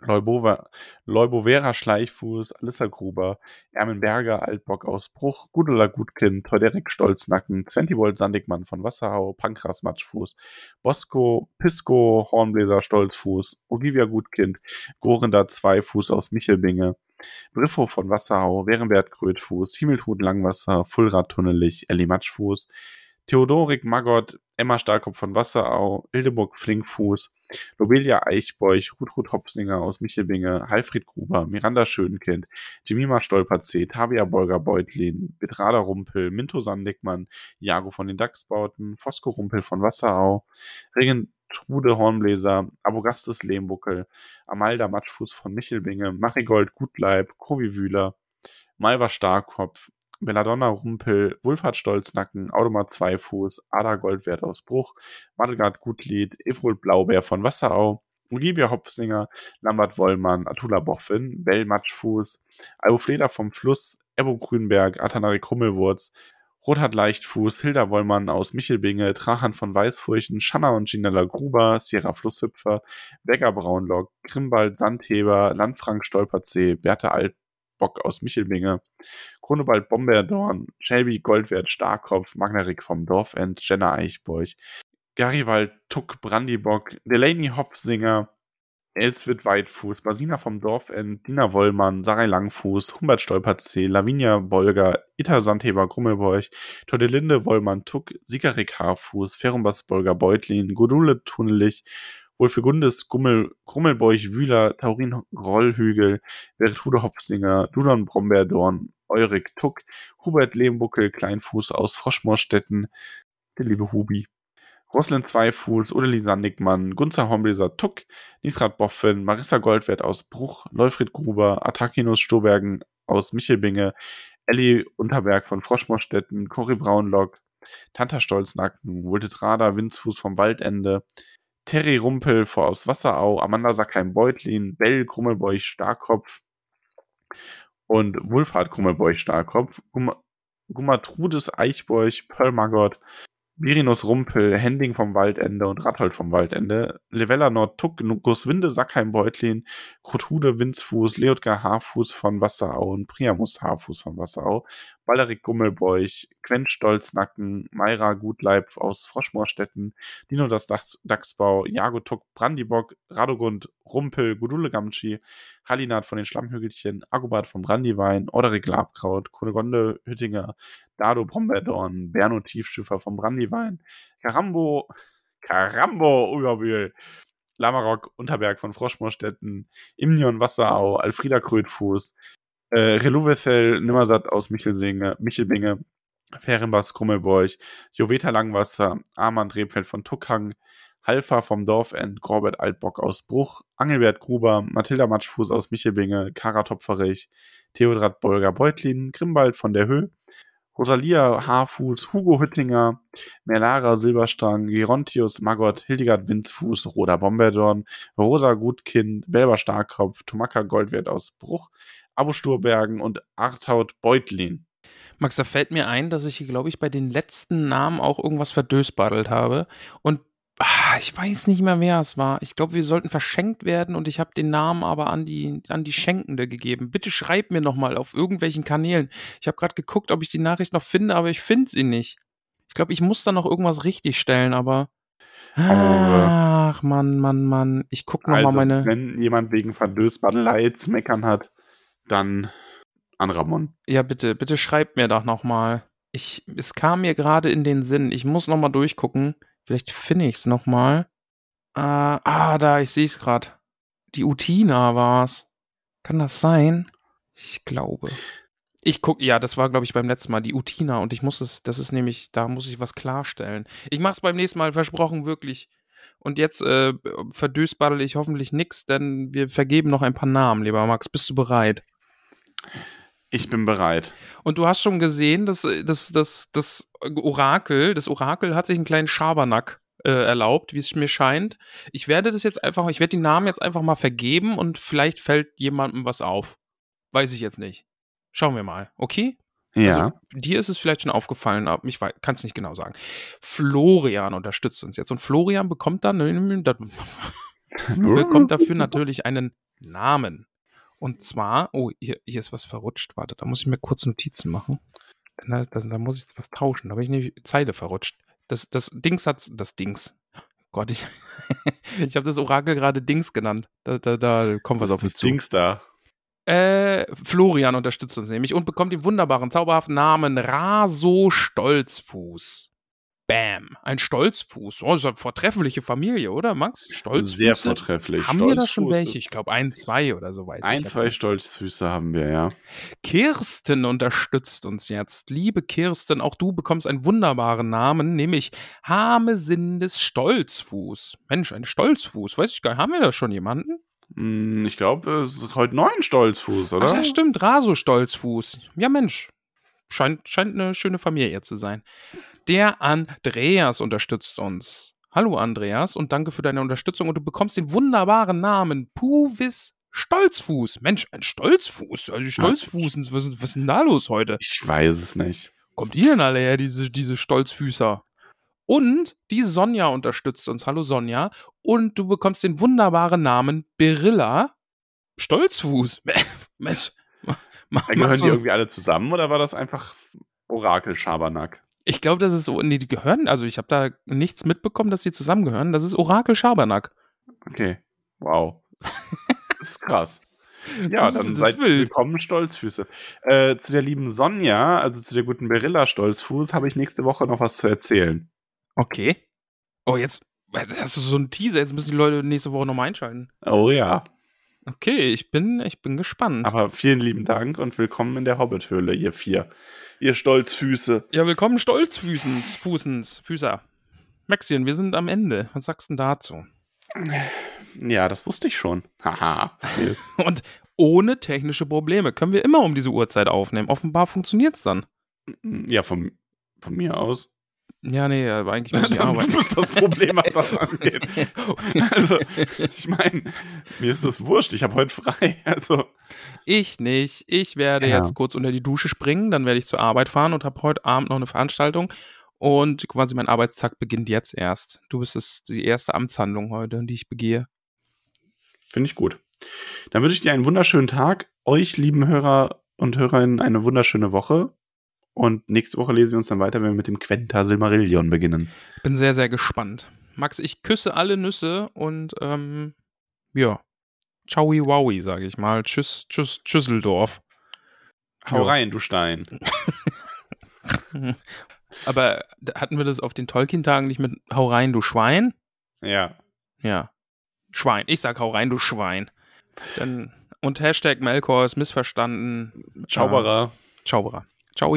Leubova, Leubovera Schleichfuß, Alissa Gruber, Ermin Berger, Altbock aus Bruch, Gudula Gutkind, Teuderik Stolznacken, Zwentiwold Sandigmann von Wasserhau, Pankras Matschfuß, Bosco, Pisco, Hornbläser Stolzfuß, Ogivia Gutkind, Gorenda Zweifuß aus Michelbinge, Briffo von Wasserhau, Werenbert Krötfuß, Himmeltrud Langwasser, Fullrad Tunnelich, Elli Matschfuß, Theodorik Magott, Emma Stahlkopf von Wasserau, Hildeburg Flinkfuß, Lobelia Eichbeuch, Rutrud Hopfsinger aus Michelbinge, Heilfried Gruber, Miranda Schönkind, Jemima Stolperzee, Tavia Bolger Beutlin, Betrada Rumpel, Minto Sandigmann, Jago von den Dachsbauten, Fosco Rumpel von Wasserau, Regentrude Hornbläser, Abogastes Lehmbuckel, Amalda Matschfuß von Michelbinge, Marigold Gutleib, Kovi Wühler, Malva Starkopf, Belladonna Rumpel, Wulfhard Stolznacken, Automat Zweifuß, Ada Goldwert aus Bruch, Madelgard Gutlied, Evrold Blaubeer von Wasserau, Olivia Hopfsinger, Lambert Wollmann, Atula Boffin, Bell Matschfuß, Albo Fleder vom Fluss, Ebbo Grünberg, Atanarik Hummelwurz, Rothard Leichtfuß, Hilda Wollmann aus Michelbinge, Trahan von Weißfurchen, Schanna und Ginella Gruber, Sierra Flusshüpfer, Becker Braunlock, Grimbald Sandheber, Landfrank Stolperzee, Bertha Alt Bock aus Michelbinge, Kronewald Bomberdorn, Shelby Goldwert Starkopf, Magnarik vom Dorfend, Jenna Eichborch, Garibald Tuck Brandibock, Delaney Hopfsinger, Elswit Weitfuß, Basina vom Dorfend, Dina Wollmann, Sarai Langfuß, Humbert Stolperzee, Lavinia Bolger, Ita Sandheber Grummelbeuch, Tordelinde Wollmann Tuck, Sikarik Haarfuß, Ferumbas Bolger Beutlin, Godule Tunnelich, Wolfegundes Gummel, Grummelbeuch Wühler, Taurin Rollhügel, Vertude Hopfsinger, Dudon Brombeerdorn, Eurik Tuck, Hubert Lehmbuckel, Kleinfuß aus Froschmoorstetten, der liebe Hubi. Rosalind Zweifuß, Odeli Sandigmann, Gunzer Hombleser Tuck, Nisrat Boffin, Marissa Goldwert aus Bruch, Leufried Gruber, Atakinus Stobergen aus Michelbinge, Elli Unterberg von Froschmoorstetten, Cory Braunlock, Tanta Stolznacken, Wultetrada Winzfuß vom Waldende, Terry Rumpel vor aus Wasserau, Amanda Sackheim-Beutlin, Bell Krummelbeuch Starkopf und Wulfhard Krummelbeuch Starkopf, Gum Gumatrudes Eichbeuch, Pearl Maggot, Virinus Rumpel, Hending vom Waldende und Rathold vom Waldende, Levella Nordtuck, Guswinde Sackheim Beutlin, Krothude Winzfuß, Leotgar Haarfuß von Wasserau und Priamus Haarfuß von Wasserau, Balderik Gummelbeuch, Quent Stolznacken, Meira Gutleib aus Froschmoorstetten, Dino das Dachs Dachsbau, Jagotuk Brandibock, Radogund Rumpel, Gudule Gamschi, Halinat von den Schlammhügelchen, Agobart vom Brandiwein, Orderik Labkraut, Kunegonde Hüttinger, Dado Brombeerdorn, Berno Tiefschiffer vom Brandiwein, Karambo, Karambo Überbühl, Lamarok Unterberg von Froschmoorstetten, Imnion Wasserau, Alfrieda Krötfuß, äh, Reluwethel Nimmersatt aus Michelsinge, Michelbinge, Ferimbas Krummelbeuch, Joveta Langwasser, Armand Rebfeld von Tuckhang, Halfa vom Dorfend, Gorbert Altbock aus Bruch, Angelbert Gruber, Mathilda Matschfuß aus Michelbinge, Kara Topferich, Theodrat Bolger Beutlin, Grimbald von der Höhe, Rosalia Haarfuß, Hugo Hüttinger, Merlara Silberstrang, Gerontius Magott, Hildegard Winzfuß, Roda Bomberdorn, Rosa Gutkind, Belber Starkopf, Tomaka Goldwert aus Bruch, Abo Sturbergen und Artaud Beutlin. Max, da fällt mir ein, dass ich hier, glaube ich, bei den letzten Namen auch irgendwas verdösbadelt habe. Und ah, ich weiß nicht mehr, wer es war. Ich glaube, wir sollten verschenkt werden und ich habe den Namen aber an die, an die Schenkende gegeben. Bitte schreib mir nochmal auf irgendwelchen Kanälen. Ich habe gerade geguckt, ob ich die Nachricht noch finde, aber ich finde sie nicht. Ich glaube, ich muss da noch irgendwas richtig stellen, aber. Ach, Mann, Mann, Mann. Ich gucke nochmal Also, meine. wenn jemand wegen Verdösbadelei zu meckern hat, dann an Ramon. Ja, bitte, bitte schreibt mir doch nochmal. Es kam mir gerade in den Sinn. Ich muss nochmal durchgucken. Vielleicht finde ich es nochmal. Äh, ah, da, ich sehe es gerade. Die Utina war's. Kann das sein? Ich glaube. Ich guck, ja, das war, glaube ich, beim letzten Mal die Utina und ich muss es, das ist nämlich, da muss ich was klarstellen. Ich mach's beim nächsten Mal, versprochen, wirklich. Und jetzt äh, verdösbaddel ich hoffentlich nix, denn wir vergeben noch ein paar Namen, lieber Max. Bist du bereit? Ich bin bereit. Und du hast schon gesehen, dass das, das, das Orakel, das Orakel hat sich einen kleinen Schabernack äh, erlaubt, wie es mir scheint. Ich werde das jetzt einfach, ich werde die Namen jetzt einfach mal vergeben und vielleicht fällt jemandem was auf. Weiß ich jetzt nicht. Schauen wir mal, okay? Ja. Also, dir ist es vielleicht schon aufgefallen, aber ich kann es nicht genau sagen. Florian unterstützt uns jetzt und Florian bekommt dann bekommt dafür natürlich einen Namen. Und zwar, oh, hier, hier ist was verrutscht. Warte, da muss ich mir kurz Notizen machen. Da, da, da muss ich was tauschen. Da habe ich nämlich Zeile verrutscht. Das, das Dings hat das Dings. Gott, ich, ich habe das Orakel gerade Dings genannt. Da, da, da kommt was, Was auf mich das zu. Dings da? Äh, Florian unterstützt uns nämlich und bekommt den wunderbaren, zauberhaften Namen Raso Stolzfuß. Bam. Ein Stolzfuß. Oh, das ist eine vortreffliche Familie, oder, Max? Stolzfuß. Sehr vortrefflich. Haben wir da schon Stolzfuß welche? Ich glaube, ein, zwei oder so weiß Ein, ich. jetzt zwei. Stolzfüße haben wir, ja. Kirsten unterstützt uns jetzt. Liebe Kirsten, auch du bekommst einen wunderbaren Namen, nämlich Hamesindes Stolzfuß. Mensch, ein Stolzfuß. Weiß ich gar nicht. Haben wir da schon jemanden? Hm, Ich glaube, es ist heute neun Stolzfuß, oder? Ach ja, stimmt. Raso Stolzfuß. Ja, Mensch. Scheint, scheint eine schöne Familie zu sein. Der Andreas unterstützt uns. Hallo Andreas und danke für deine Unterstützung und du bekommst den wunderbaren Namen Puvis Stolzfuß. Mensch, ein Stolzfuß. Also die Stolzfußen, was, ist- was ist denn da los heute? Ich weiß es nicht. Kommt ihr denn alle her, diese, diese Stolzfüßer? Und die Sonja unterstützt uns. Hallo Sonja. Und du bekommst den wunderbaren Namen Berilla Stolzfuß. Mensch, Gehören die irgendwie alle zusammen oder war das einfach Orakel-Schabernack? ich glaube, das ist so, nee, die gehören, also ich habe da nichts mitbekommen, dass die zusammengehören. Das ist Orakel Schabernack. Okay. Wow. Das ist krass. Ja, Das dann das seid wild. willkommen, Stolzfüße. Äh, zu der lieben Sonja, also zu der guten Berilla Stolzfuß, habe ich nächste Woche noch was zu erzählen. Okay. Oh, jetzt hast du so einen Teaser, jetzt müssen die Leute nächste Woche nochmal einschalten. Oh ja. Okay, ich bin, ich bin gespannt. Aber vielen lieben Dank und willkommen in der Hobbit-Höhle, ihr vier. Ihr Stolzfüße. ja, willkommen Stolzfüßens, Fußens, Füßer. Maxien, wir sind am Ende. Was sagst du denn dazu? Ja, das wusste ich schon. Haha. Und ohne technische Probleme können wir immer um diese Uhrzeit aufnehmen. Offenbar funktioniert's dann. ja, von, von mir aus. Ja, nee, aber eigentlich muss ich arbeiten. du bist das Problem, was das angeht. Also, ich meine, mir ist das wurscht. Ich habe heute frei. Also, Ich nicht. Ich werde Ja. jetzt kurz unter die Dusche springen, dann werde ich zur Arbeit fahren und habe heute Abend noch eine Veranstaltung. Und quasi mein Arbeitstag beginnt jetzt erst. Du bist es die erste Amtshandlung heute, die ich begehe. finde ich gut. Dann wünsche ich dir einen wunderschönen Tag. Euch, lieben Hörer und Hörerinnen, eine wunderschöne Woche. Und nächste Woche lesen wir uns dann weiter, wenn wir mit dem Quenta Silmarillion beginnen. Bin sehr, sehr gespannt. Max, ich küsse alle Nüsse und ähm, ja. Ciao, wowi, sage ich mal. Tschüss, tschüss, Tschüsseldorf. Hau Ja. rein, du Stein. Aber hatten wir das auf den Tolkien-Tagen nicht mit Hau rein, du Schwein? Ja. Ja. Schwein. Ich sag Hau rein, du Schwein. Dann, und Hashtag Melkor ist missverstanden. Zauberer. Äh, Zauberer. Ciao.